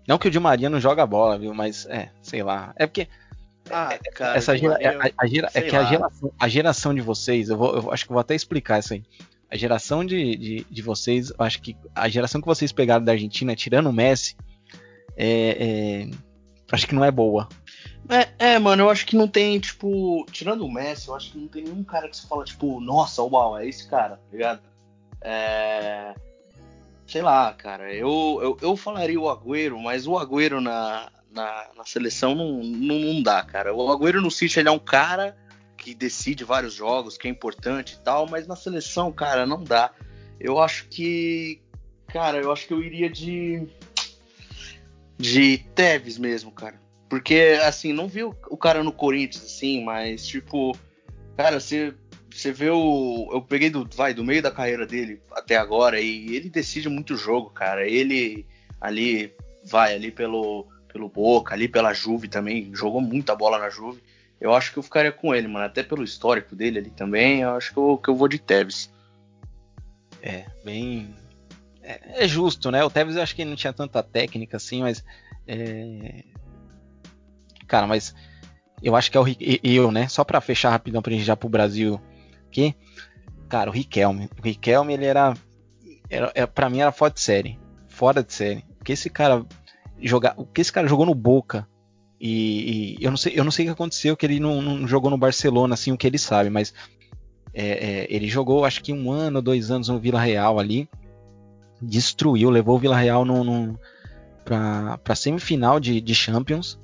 não que o Di Maria não joga bola, viu, mas é, sei lá. É porque Ah, [laughs] cara, essa gera, Maria- a, a gera- é que a geração, a geração de vocês, eu, vou, eu acho que eu vou até explicar isso aí. A geração de, de, de vocês, acho que a geração que vocês pegaram da Argentina, tirando o Messi, é, é, acho que não é boa. É, é, mano, eu acho que não tem, tipo, tirando o Messi, eu acho que não tem nenhum cara que você fala, tipo, nossa, uau, é esse cara, tá ligado? É. Sei lá, cara, eu, eu, eu falaria o Agüero, mas o Agüero na, na, na seleção não, não, não dá, cara. O Agüero no City ele é um cara que decide vários jogos, que é importante e tal, mas na seleção, cara, não dá. Eu acho que. Cara, eu acho que eu iria de. De Tevez mesmo, cara. Porque, assim, não vi o, o cara no Corinthians, assim, mas, tipo, cara, você, você vê o. Eu peguei do, vai, do meio da carreira dele até agora e ele decide muito jogo, cara. Ele ali, vai, ali pelo, pelo Boca, ali pela Juve também, jogou muita bola na Juve. Eu acho que eu ficaria com ele, mano. Até pelo histórico dele ali também, eu acho que eu, que eu vou de Tevez. É, bem. É, é justo, né? O Tevez eu acho que ele não tinha tanta técnica assim, mas. é, Cara, mas eu acho que é o eu, né? Só pra fechar rapidão pra gente já pro Brasil aqui. Cara, o Riquelme. O Riquelme, ele era. era, era pra mim era fora de série. Fora de série. Porque esse cara. Jogar, o que esse cara jogou no Boca. E, e eu, não sei, eu não sei o que aconteceu, que ele não, não jogou no Barcelona, assim, o que ele sabe, mas é, é, ele jogou acho que um ano, dois anos no Vila Real ali, destruiu, levou o Vila Real no, no, pra semifinal de, de Champions.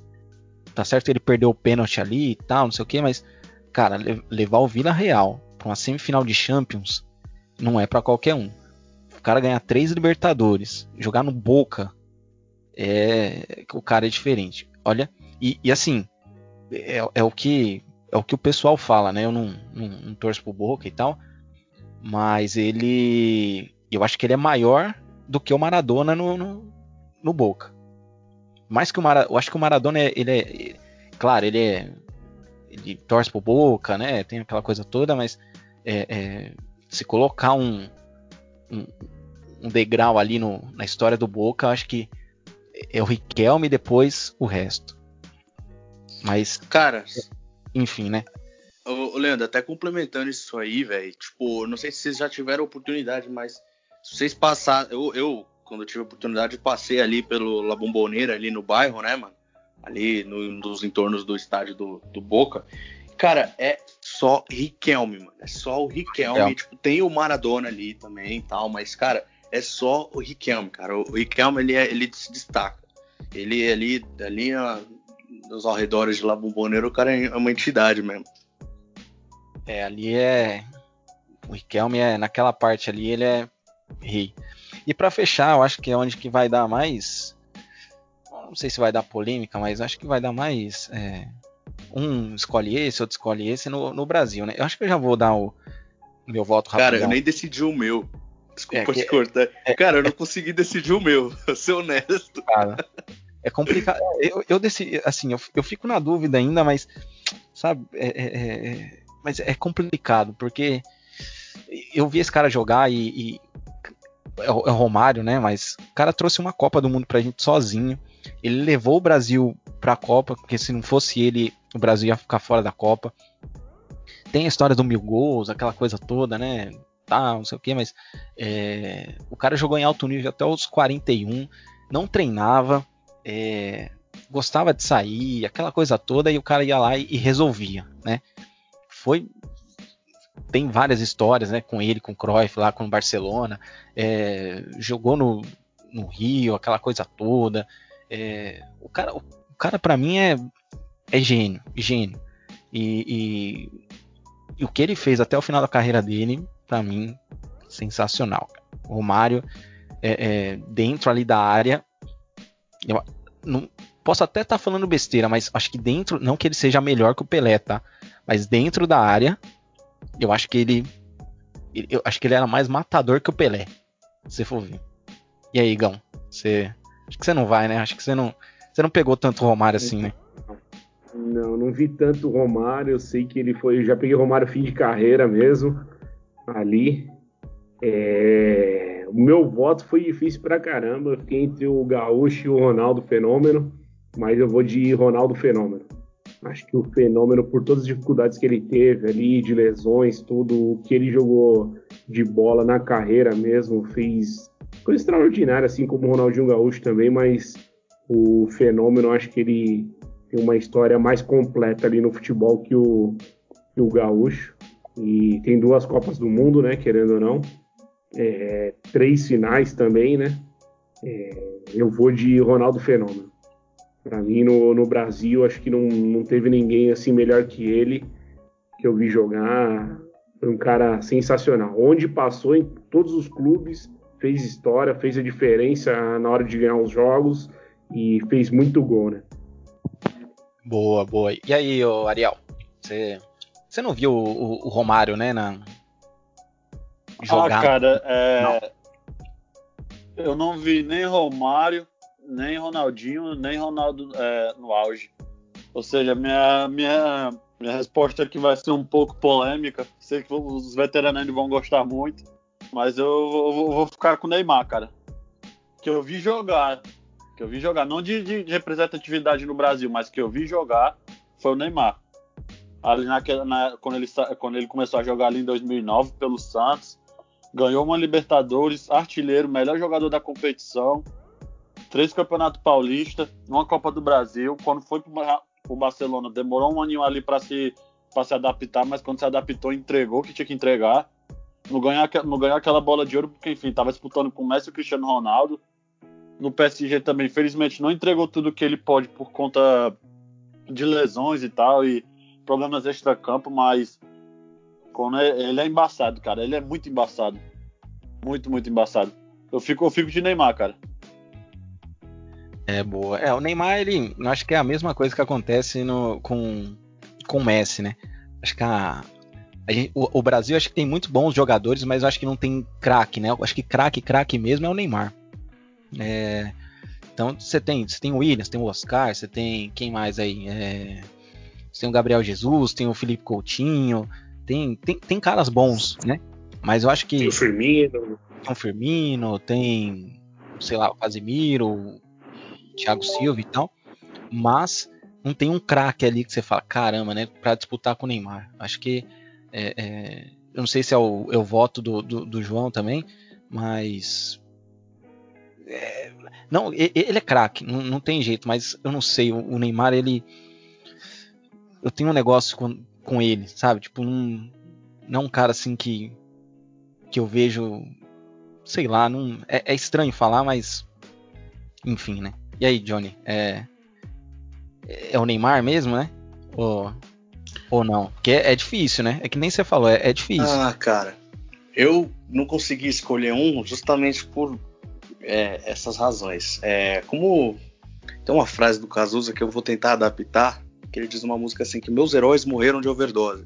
Tá certo que ele perdeu o pênalti ali e tal, não sei o que, mas, cara, le- levar o Vila Real pra uma semifinal de Champions não é pra qualquer um. O cara ganhar três Libertadores, jogar no Boca, é, o cara é diferente. Olha, e, e assim, é, é o que é o que o pessoal fala, né? Eu não, não, não torço pro Boca e tal, mas ele, eu acho que ele é maior do que o Maradona no, no, no Boca. Mais que o Maradona, eu acho que o Maradona é, ele é, claro, ele é, ele torce pro Boca, né? Tem aquela coisa toda, mas é, é, se colocar um, um, um degrau ali no, na história do Boca, eu acho que é o Riquelme depois o resto. Mas, Cara, enfim, né? Ô, Leandro, até complementando isso aí, velho, tipo, não sei se vocês já tiveram oportunidade, mas se vocês passaram, eu, eu, quando eu tive a oportunidade, passei ali pelo La Bombonera, ali no bairro, né, mano? Ali no, nos entornos do estádio do, do Boca. Cara, é só Riquelme, mano. É só o Riquelme. Riquelme. Tipo, tem o Maradona ali também e tal, mas, cara, é só o Riquelme, cara. O Riquelme, ele, é- ele se destaca. Ele ali, ali ó, nos arredores de La Bombonera, o cara é uma entidade mesmo. É, ali é. O Riquelme é. Naquela parte ali, ele é rei. E pra fechar, eu acho que é onde que vai dar mais. Não sei se vai dar polêmica, mas acho que vai dar mais. é, um escolhe esse, outro escolhe esse no, no Brasil, né? Eu acho que eu já vou dar o meu voto Cara, rapidão. eu nem decidi o meu. Desculpa É te cortar. Cara, eu não consegui decidir o meu, [laughs] ser honesto. cara. É complicado. Eu, eu decidi, assim, eu, eu fico na dúvida ainda, mas, sabe, é, é- é- mas é complicado, porque eu vi esse cara jogar e, e, é é o Romário, né? Mas o cara trouxe uma Copa do Mundo pra gente sozinho. Ele levou o Brasil pra Copa, porque se não fosse ele, o Brasil ia ficar fora da Copa. Tem a história do mil gols, aquela coisa toda, né? Tá, não sei o que, mas é, o cara jogou em alto nível até os 41, não treinava, é, gostava de sair, aquela coisa toda, e o cara ia lá e, e resolvia, né? Foi tem várias histórias, né, com ele, com o Cruyff lá com o Barcelona, é, jogou no, no Rio, aquela coisa toda. É, o cara, o cara para mim é, é gênio, gênio. E, e, e, o que ele fez até o final da carreira dele, para mim, sensacional. O Romário, é, é, dentro ali da área, eu não, posso até estar tá falando besteira, mas acho que dentro, não que ele seja melhor que o Pelé, tá? Mas dentro da área, eu acho que ele, eu acho que ele era mais matador que o Pelé, se for ver. E aí, Gão, você, acho que você não vai, né? Acho que você não, você não pegou tanto o Romário assim, né? Não, não vi tanto o Romário. Eu sei que ele foi. Já peguei o Romário fim de carreira mesmo. Ali. É, o meu voto foi difícil pra caramba. Eu fiquei entre o Gaúcho e o Ronaldo Fenômeno. Mas eu vou de Ronaldo Fenômeno. Acho que o Fenômeno, por todas as dificuldades que ele teve ali, de lesões, tudo, o que ele jogou de bola na carreira mesmo, fez coisa extraordinária, assim como o Ronaldinho Gaúcho também. Mas o Fenômeno, acho que ele tem uma história mais completa ali no futebol que o, que o Gaúcho. E tem duas Copas do Mundo, né? Querendo ou não. É, três finais também, né? É, eu vou de Ronaldo Fenômeno. Para mim, no, no Brasil, acho que não, não teve ninguém assim melhor que ele que eu vi jogar. Foi um cara sensacional. Onde passou em todos os clubes, fez história, fez a diferença na hora de ganhar os jogos e fez muito gol, né? Boa, boa. E aí, Ariel? Você, você não viu o, o, o Romário, né, na jogar? Ah, cara, é... não. eu não vi nem Romário, nem Ronaldinho, nem Ronaldo é, no auge. Ou seja, minha, minha, minha resposta aqui vai ser um pouco polêmica. Sei que os veteranos vão gostar muito, mas eu, eu vou ficar com o Neymar, cara. Que eu vi jogar que eu vi jogar, não de, de, representatividade no Brasil, mas que eu vi jogar foi o Neymar. Ali naquela, na, quando, ele, quando ele começou a jogar ali em 2009 pelo Santos, ganhou uma Libertadores, artilheiro, melhor jogador da competição, três Campeonato Paulista, uma Copa do Brasil. Quando foi para o Barcelona, demorou um aninho ali para se, se adaptar, mas quando se adaptou, entregou o que tinha que entregar. Não ganhou, não ganhou aquela bola de ouro, porque enfim, estava disputando com o Messi e o Cristiano Ronaldo no PSG também, infelizmente, não entregou tudo que ele pode por conta de lesões e tal, e problemas extra-campo, mas quando é, ele é embaçado, cara. Ele é muito embaçado. Muito, muito embaçado. Eu fico, eu fico de Neymar, cara. É boa. É, o Neymar, ele. Eu acho que é a mesma coisa que acontece no, com, com o Messi, né? Acho que a, gente, o, o, Brasil acho que tem muito bons jogadores, mas acho que não tem craque, né? Eu acho que craque, craque mesmo é o Neymar. É, então você tem, você tem o Williams, tem o Oscar, você tem quem mais aí? É, você tem o Gabriel Jesus, tem o Felipe Coutinho, tem, tem, tem caras bons, né? Mas eu acho que. Tem o Firmino. Tem o Firmino, tem, sei lá, o Casimiro, o Thiago Silva e tal. Mas não tem um craque ali que você fala, caramba, né? Pra disputar com o Neymar. Acho que. É, é, eu não sei se é o, é o voto do, do, do João também, mas é, não, ele é craque, não, não, tem jeito, mas eu não sei, o, Neymar, ele. Eu tenho um negócio com, com ele, sabe? Tipo, não, não um cara assim que. que eu vejo. Sei lá, não, é, é estranho falar, mas. Enfim, né? E aí, Johnny? É, é o Neymar mesmo, né? Ou, ou não? Porque é, é difícil, né? É que nem você falou, é, é difícil. Ah, cara. Eu não consegui escolher um justamente por é, essas razões. É, como tem uma frase do Cazuza que eu vou tentar adaptar, que ele diz uma música assim que meus heróis morreram de overdose.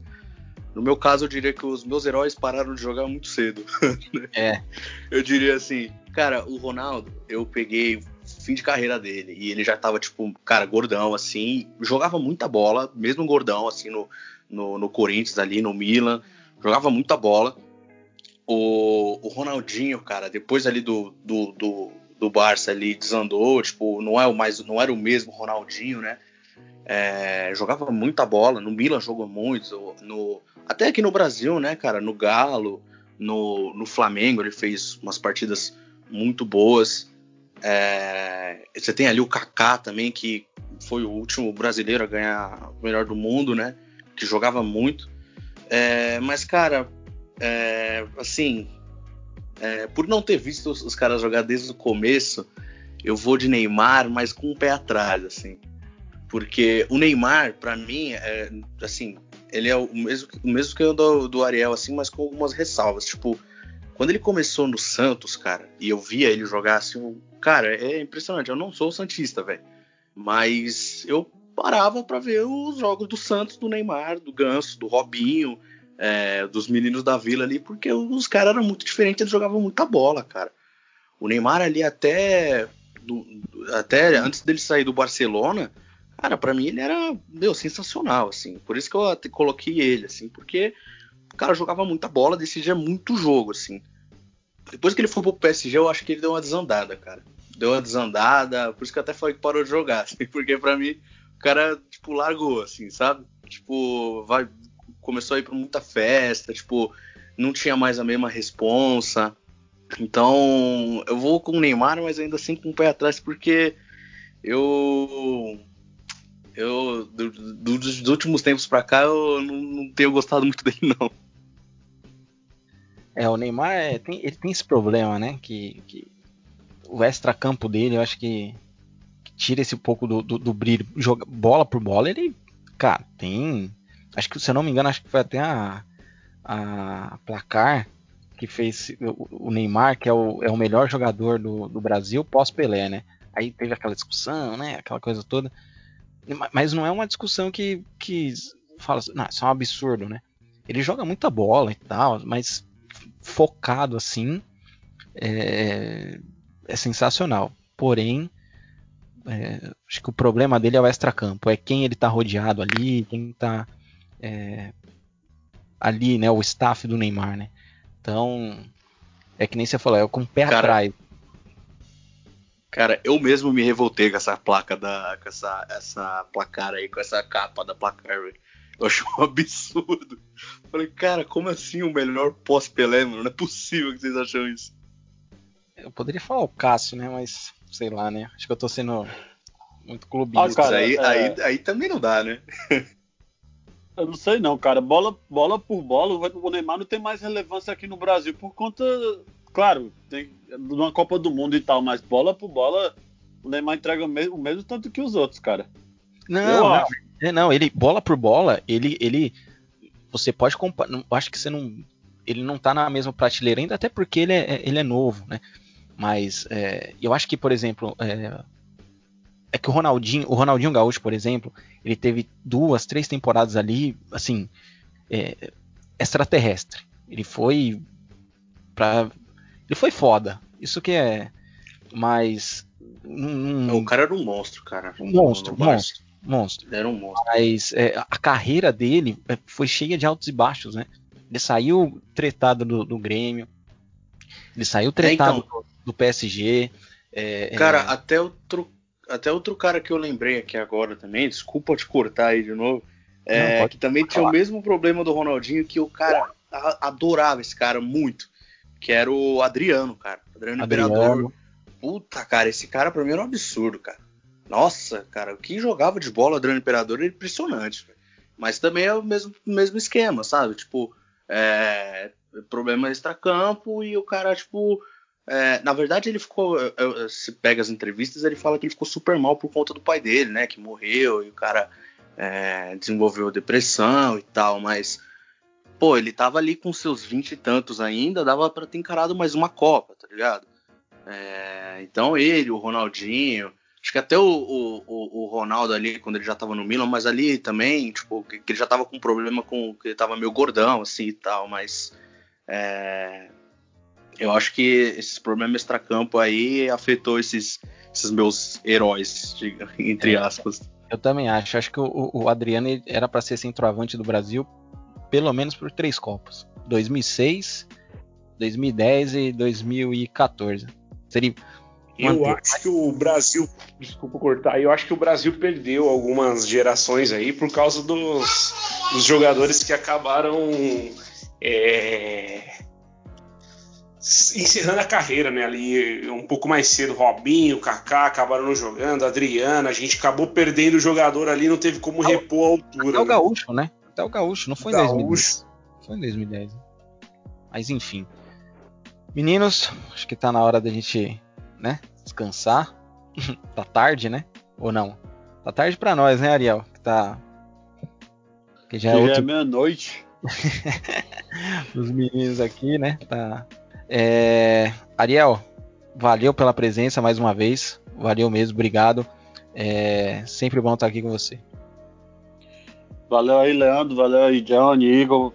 No meu caso, eu diria que os meus heróis pararam de jogar muito cedo. [laughs] É. Eu diria assim, cara, o Ronaldo, eu peguei fim de carreira dele e ele já tava, tipo, cara, gordão, assim, jogava muita bola, mesmo gordão, assim, no, no, no Corinthians ali, no Milan, jogava muita bola. o, o Ronaldinho, cara, depois ali do, do, do, do Barça ali desandou, tipo, não, é o mais, não era o mesmo Ronaldinho, né? É, jogava muita bola, no Milan jogou muito, no, até aqui no Brasil, né, cara, no Galo, no, no Flamengo ele fez umas partidas muito boas. É, você tem ali o Kaká também, que foi o último brasileiro a ganhar o melhor do mundo, né? Que jogava muito. É, mas, cara, é, assim, é, por não ter visto os, os, caras jogar desde o começo, eu vou de Neymar, mas com o um pé atrás, assim. Porque o Neymar, para mim, é, assim, ele é o mesmo, o mesmo que o do, do Ariel, assim, mas com algumas ressalvas. Tipo, quando ele começou no Santos, cara, e eu via ele jogar assim, cara, é impressionante. Eu não sou Santista, velho. Mas eu parava para ver os jogos do Santos, do Neymar, do Ganso, do Robinho, é, dos meninos da vila ali, porque os caras eram muito diferentes, eles jogavam muita bola, cara. O Neymar ali até, do, até antes dele sair do Barcelona, cara, para mim ele era, meu, sensacional, assim. Por isso que eu coloquei ele, assim, porque o cara jogava muita bola, decidia muito jogo, assim. Depois que ele foi pro PSG, eu acho que ele deu uma desandada, cara. Deu uma desandada, por isso que eu até falei que parou de jogar, [laughs] assim, porque para mim o cara, tipo, largou, assim, sabe? Tipo, vai, começou a ir pra muita festa, tipo, não tinha mais a mesma responsa. Então, eu vou com o Neymar, mas ainda assim com o pé atrás, porque eu. Eu, do, do, dos últimos tempos pra cá, eu não, não, tenho gostado muito [laughs] dele, não. É, o Neymar é, tem, ele tem esse problema, né? Que, que o extra-campo dele, eu acho que, que, tira esse pouco do, do, do brilho. Joga bola por bola, ele, cara, tem Acho que, se eu não me engano, acho que foi até a, a placar que fez o, Neymar, que é o, é o melhor jogador do, do Brasil pós-Pelé, né? Aí teve aquela discussão, né? Aquela coisa toda. Mas não é uma discussão que, que fala assim, não, isso é um absurdo, né? Ele joga muita bola e tal, mas focado assim é, é sensacional. Porém, é, acho que o problema dele é o extracampo, é quem ele tá rodeado ali, quem tá é, ali, né, o staff do Neymar, né? Então, é que nem você falou, é com o pé cara, atrás. Cara, eu mesmo me revoltei com essa placa da. com essa, essa placar aí, com essa capa da placar. Eu acho um [laughs] absurdo. Falei, cara, como assim o melhor pós-Pelé, mano? Não é possível que vocês acham isso. Eu poderia falar o Cássio, né? Mas, sei lá, né? Acho que eu tô sendo muito clubista. Ah, cara, aí, é... aí, aí também não dá, né? [laughs] Eu não sei não, cara. Bola, bola por bola, o Neymar não tem mais relevância aqui no Brasil por conta, claro, tem uma Copa do Mundo e tal, mas bola por bola, o Neymar entrega o mesmo, o mesmo tanto que os outros, cara. Não, não. É, não, ele bola por bola, ele, ele, você pode comparar. Acho que você não, ele não tá na mesma prateleira ainda, até porque ele é, ele é novo, né? Mas é, eu acho que, por exemplo, é, é que o Ronaldinho, o Ronaldinho Gaúcho, por exemplo, ele teve duas, três temporadas ali, assim, é, extraterrestre. Ele foi para ele foi foda. Isso que é mas um, o cara era um monstro, cara. Um monstro, monstro, monstro. Ele era um monstro. Mas é, a carreira dele é, foi cheia de altos e baixos, né? Ele saiu tretado do, do Grêmio. Ele saiu tretado é, então, do, PSG. É, cara, é. até outro até outro cara que eu lembrei aqui agora também, desculpa te cortar aí de novo, é, Não, que também tinha o mesmo problema do Ronaldinho, que o cara adorava esse cara muito, que era o Adriano, cara. Adriano, Adriano. Imperador. Puta, cara, esse cara pra mim era um absurdo, cara. Nossa, cara, o que jogava de bola Adriano Imperador era impressionante. Mas também é o mesmo, mesmo esquema, sabe? Tipo, é, problema extra-campo e o cara, tipo, é, na verdade, ele ficou. Se pega as entrevistas, ele fala que ele ficou super mal por conta do pai dele, né? Que morreu e o cara é, desenvolveu depressão e tal, mas. Pô, ele tava ali com seus vinte e tantos ainda, dava para ter encarado mais uma Copa, tá ligado? É, então ele, o Ronaldinho, acho que até o, o, o, Ronaldo ali, quando ele já tava no Milan, mas ali também, tipo, que, ele já tava com problema com. que ele tava meio gordão, assim e tal, mas. É, eu acho que esses problemas extracampo aí afetou esses, esses meus heróis, [laughs] entre é, aspas. Eu também acho. Acho que o, o Adriano era para ser centroavante do Brasil pelo menos por três Copas: 2006, 2010 e 2014. Seria Eu acho que o Brasil, desculpa cortar, eu acho que o Brasil perdeu algumas gerações aí por causa dos, dos jogadores que acabaram é, encerrando a carreira, né? Ali um pouco mais cedo, Robinho, Kaká acabaram não jogando, Adriana, a gente acabou perdendo o jogador ali, não teve como repor a altura. Até o né? Gaúcho, né? Até o Gaúcho, não foi em Gaúcho. 2010. Foi em 2010. Mas enfim. Meninos, acho que tá na hora da gente, né, descansar. [laughs] tá tarde, né? Ou não? Tá tarde pra nós, né, Ariel? Que tá que já é é outro meia-noite. [laughs] dos meninos aqui, né? Tá. É, Ariel, valeu pela presença mais uma vez. Valeu mesmo, obrigado. É sempre bom estar aqui com você. Valeu aí, Leandro. Valeu aí, Johnny, Igor.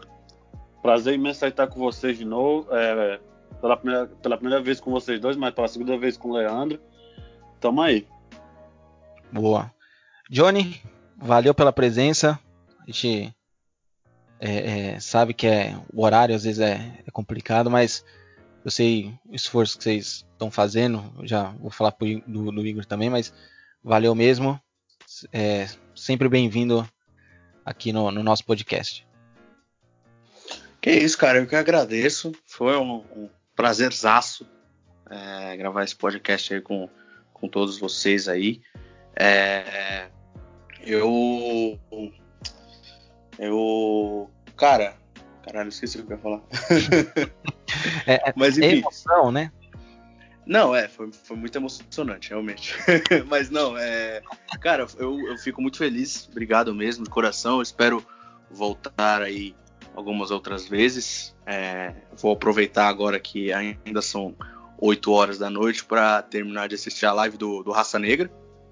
Prazer imenso estar com vocês de novo. É, pela, primeira, pela primeira vez com vocês dois, mas pela segunda vez com o Leandro. Tamo aí. Boa. Johnny, valeu pela presença. A gente é, é, sabe que é, o horário às vezes é, é complicado, mas eu sei o esforço que vocês estão fazendo. Já vou falar pro, do, do Igor também, mas valeu mesmo. É, sempre bem-vindo aqui no, no nosso podcast. Que isso, cara, eu que agradeço. Foi um, um prazerzaço é, gravar esse podcast aí com, com todos vocês aí. É, eu. Eu. Cara. Caralho, esqueci o que eu ia falar. É, [laughs] é, Mas é enfim. emoção, né? Não, é, foi, foi muito emocionante, realmente. [laughs] Mas não, é. Cara, eu, eu fico muito feliz, obrigado mesmo, de coração. Eu espero voltar aí algumas outras vezes. É, vou aproveitar agora que ainda são 8 horas da noite para terminar de assistir a live do, do Raça Negra,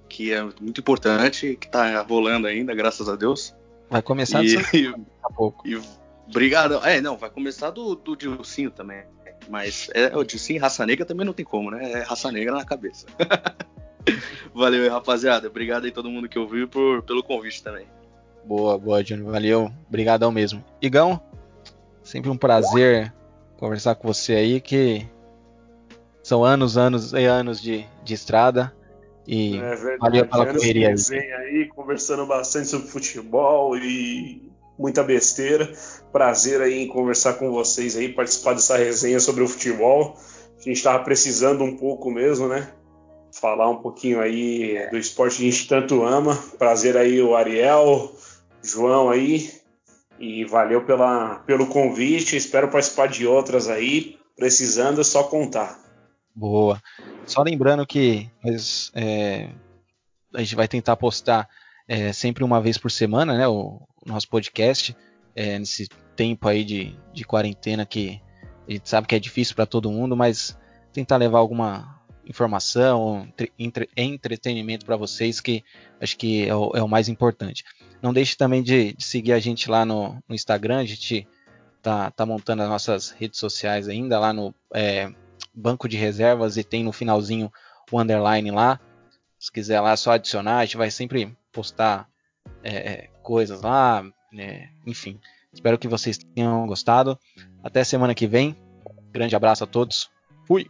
que é muito importante, que tá rolando ainda, graças a Deus. Vai começar E, daqui [laughs] e, a pouco. e obrigado. É, não, vai começar do, do Dilcinho também. Mas é, o Dilcinho e Raça Negra também não tem como, né? É Raça Negra na cabeça. [laughs] Valeu aí, rapaziada. Obrigado aí todo mundo que ouviu por, pelo convite também. Boa, boa, Johnny. Valeu. Obrigadão mesmo. Igão, sempre um prazer conversar com você aí, que são anos, anos e anos de, de estrada. E É verdade. valeu pela correria aí. aí, conversando bastante sobre futebol e muita besteira. Prazer aí em conversar com vocês aí, participar dessa resenha sobre o futebol. A gente estava precisando um pouco mesmo, né? Falar um pouquinho aí do esporte que a gente tanto ama. Prazer aí o Ariel, João aí. E valeu pela, pelo convite. Espero participar de outras aí. Precisando é só contar. Boa. Só lembrando que é, a gente vai tentar postar é, sempre uma vez por semana, né? O nosso podcast. é, nesse tempo aí de, de quarentena que a gente sabe que é difícil para todo mundo, mas tentar levar alguma informação, entre- entre- entretenimento para vocês, que acho que é o, é o mais importante. Não deixe também de, de seguir a gente lá no, no Instagram, a gente tá, tá montando as nossas redes sociais ainda lá no é, banco de reservas e tem no finalzinho o underline lá. Se quiser lá, só adicionar, a gente vai sempre postar é, coisas lá, né, enfim. Espero que vocês tenham gostado. Até semana que vem. Grande abraço a todos. Fui!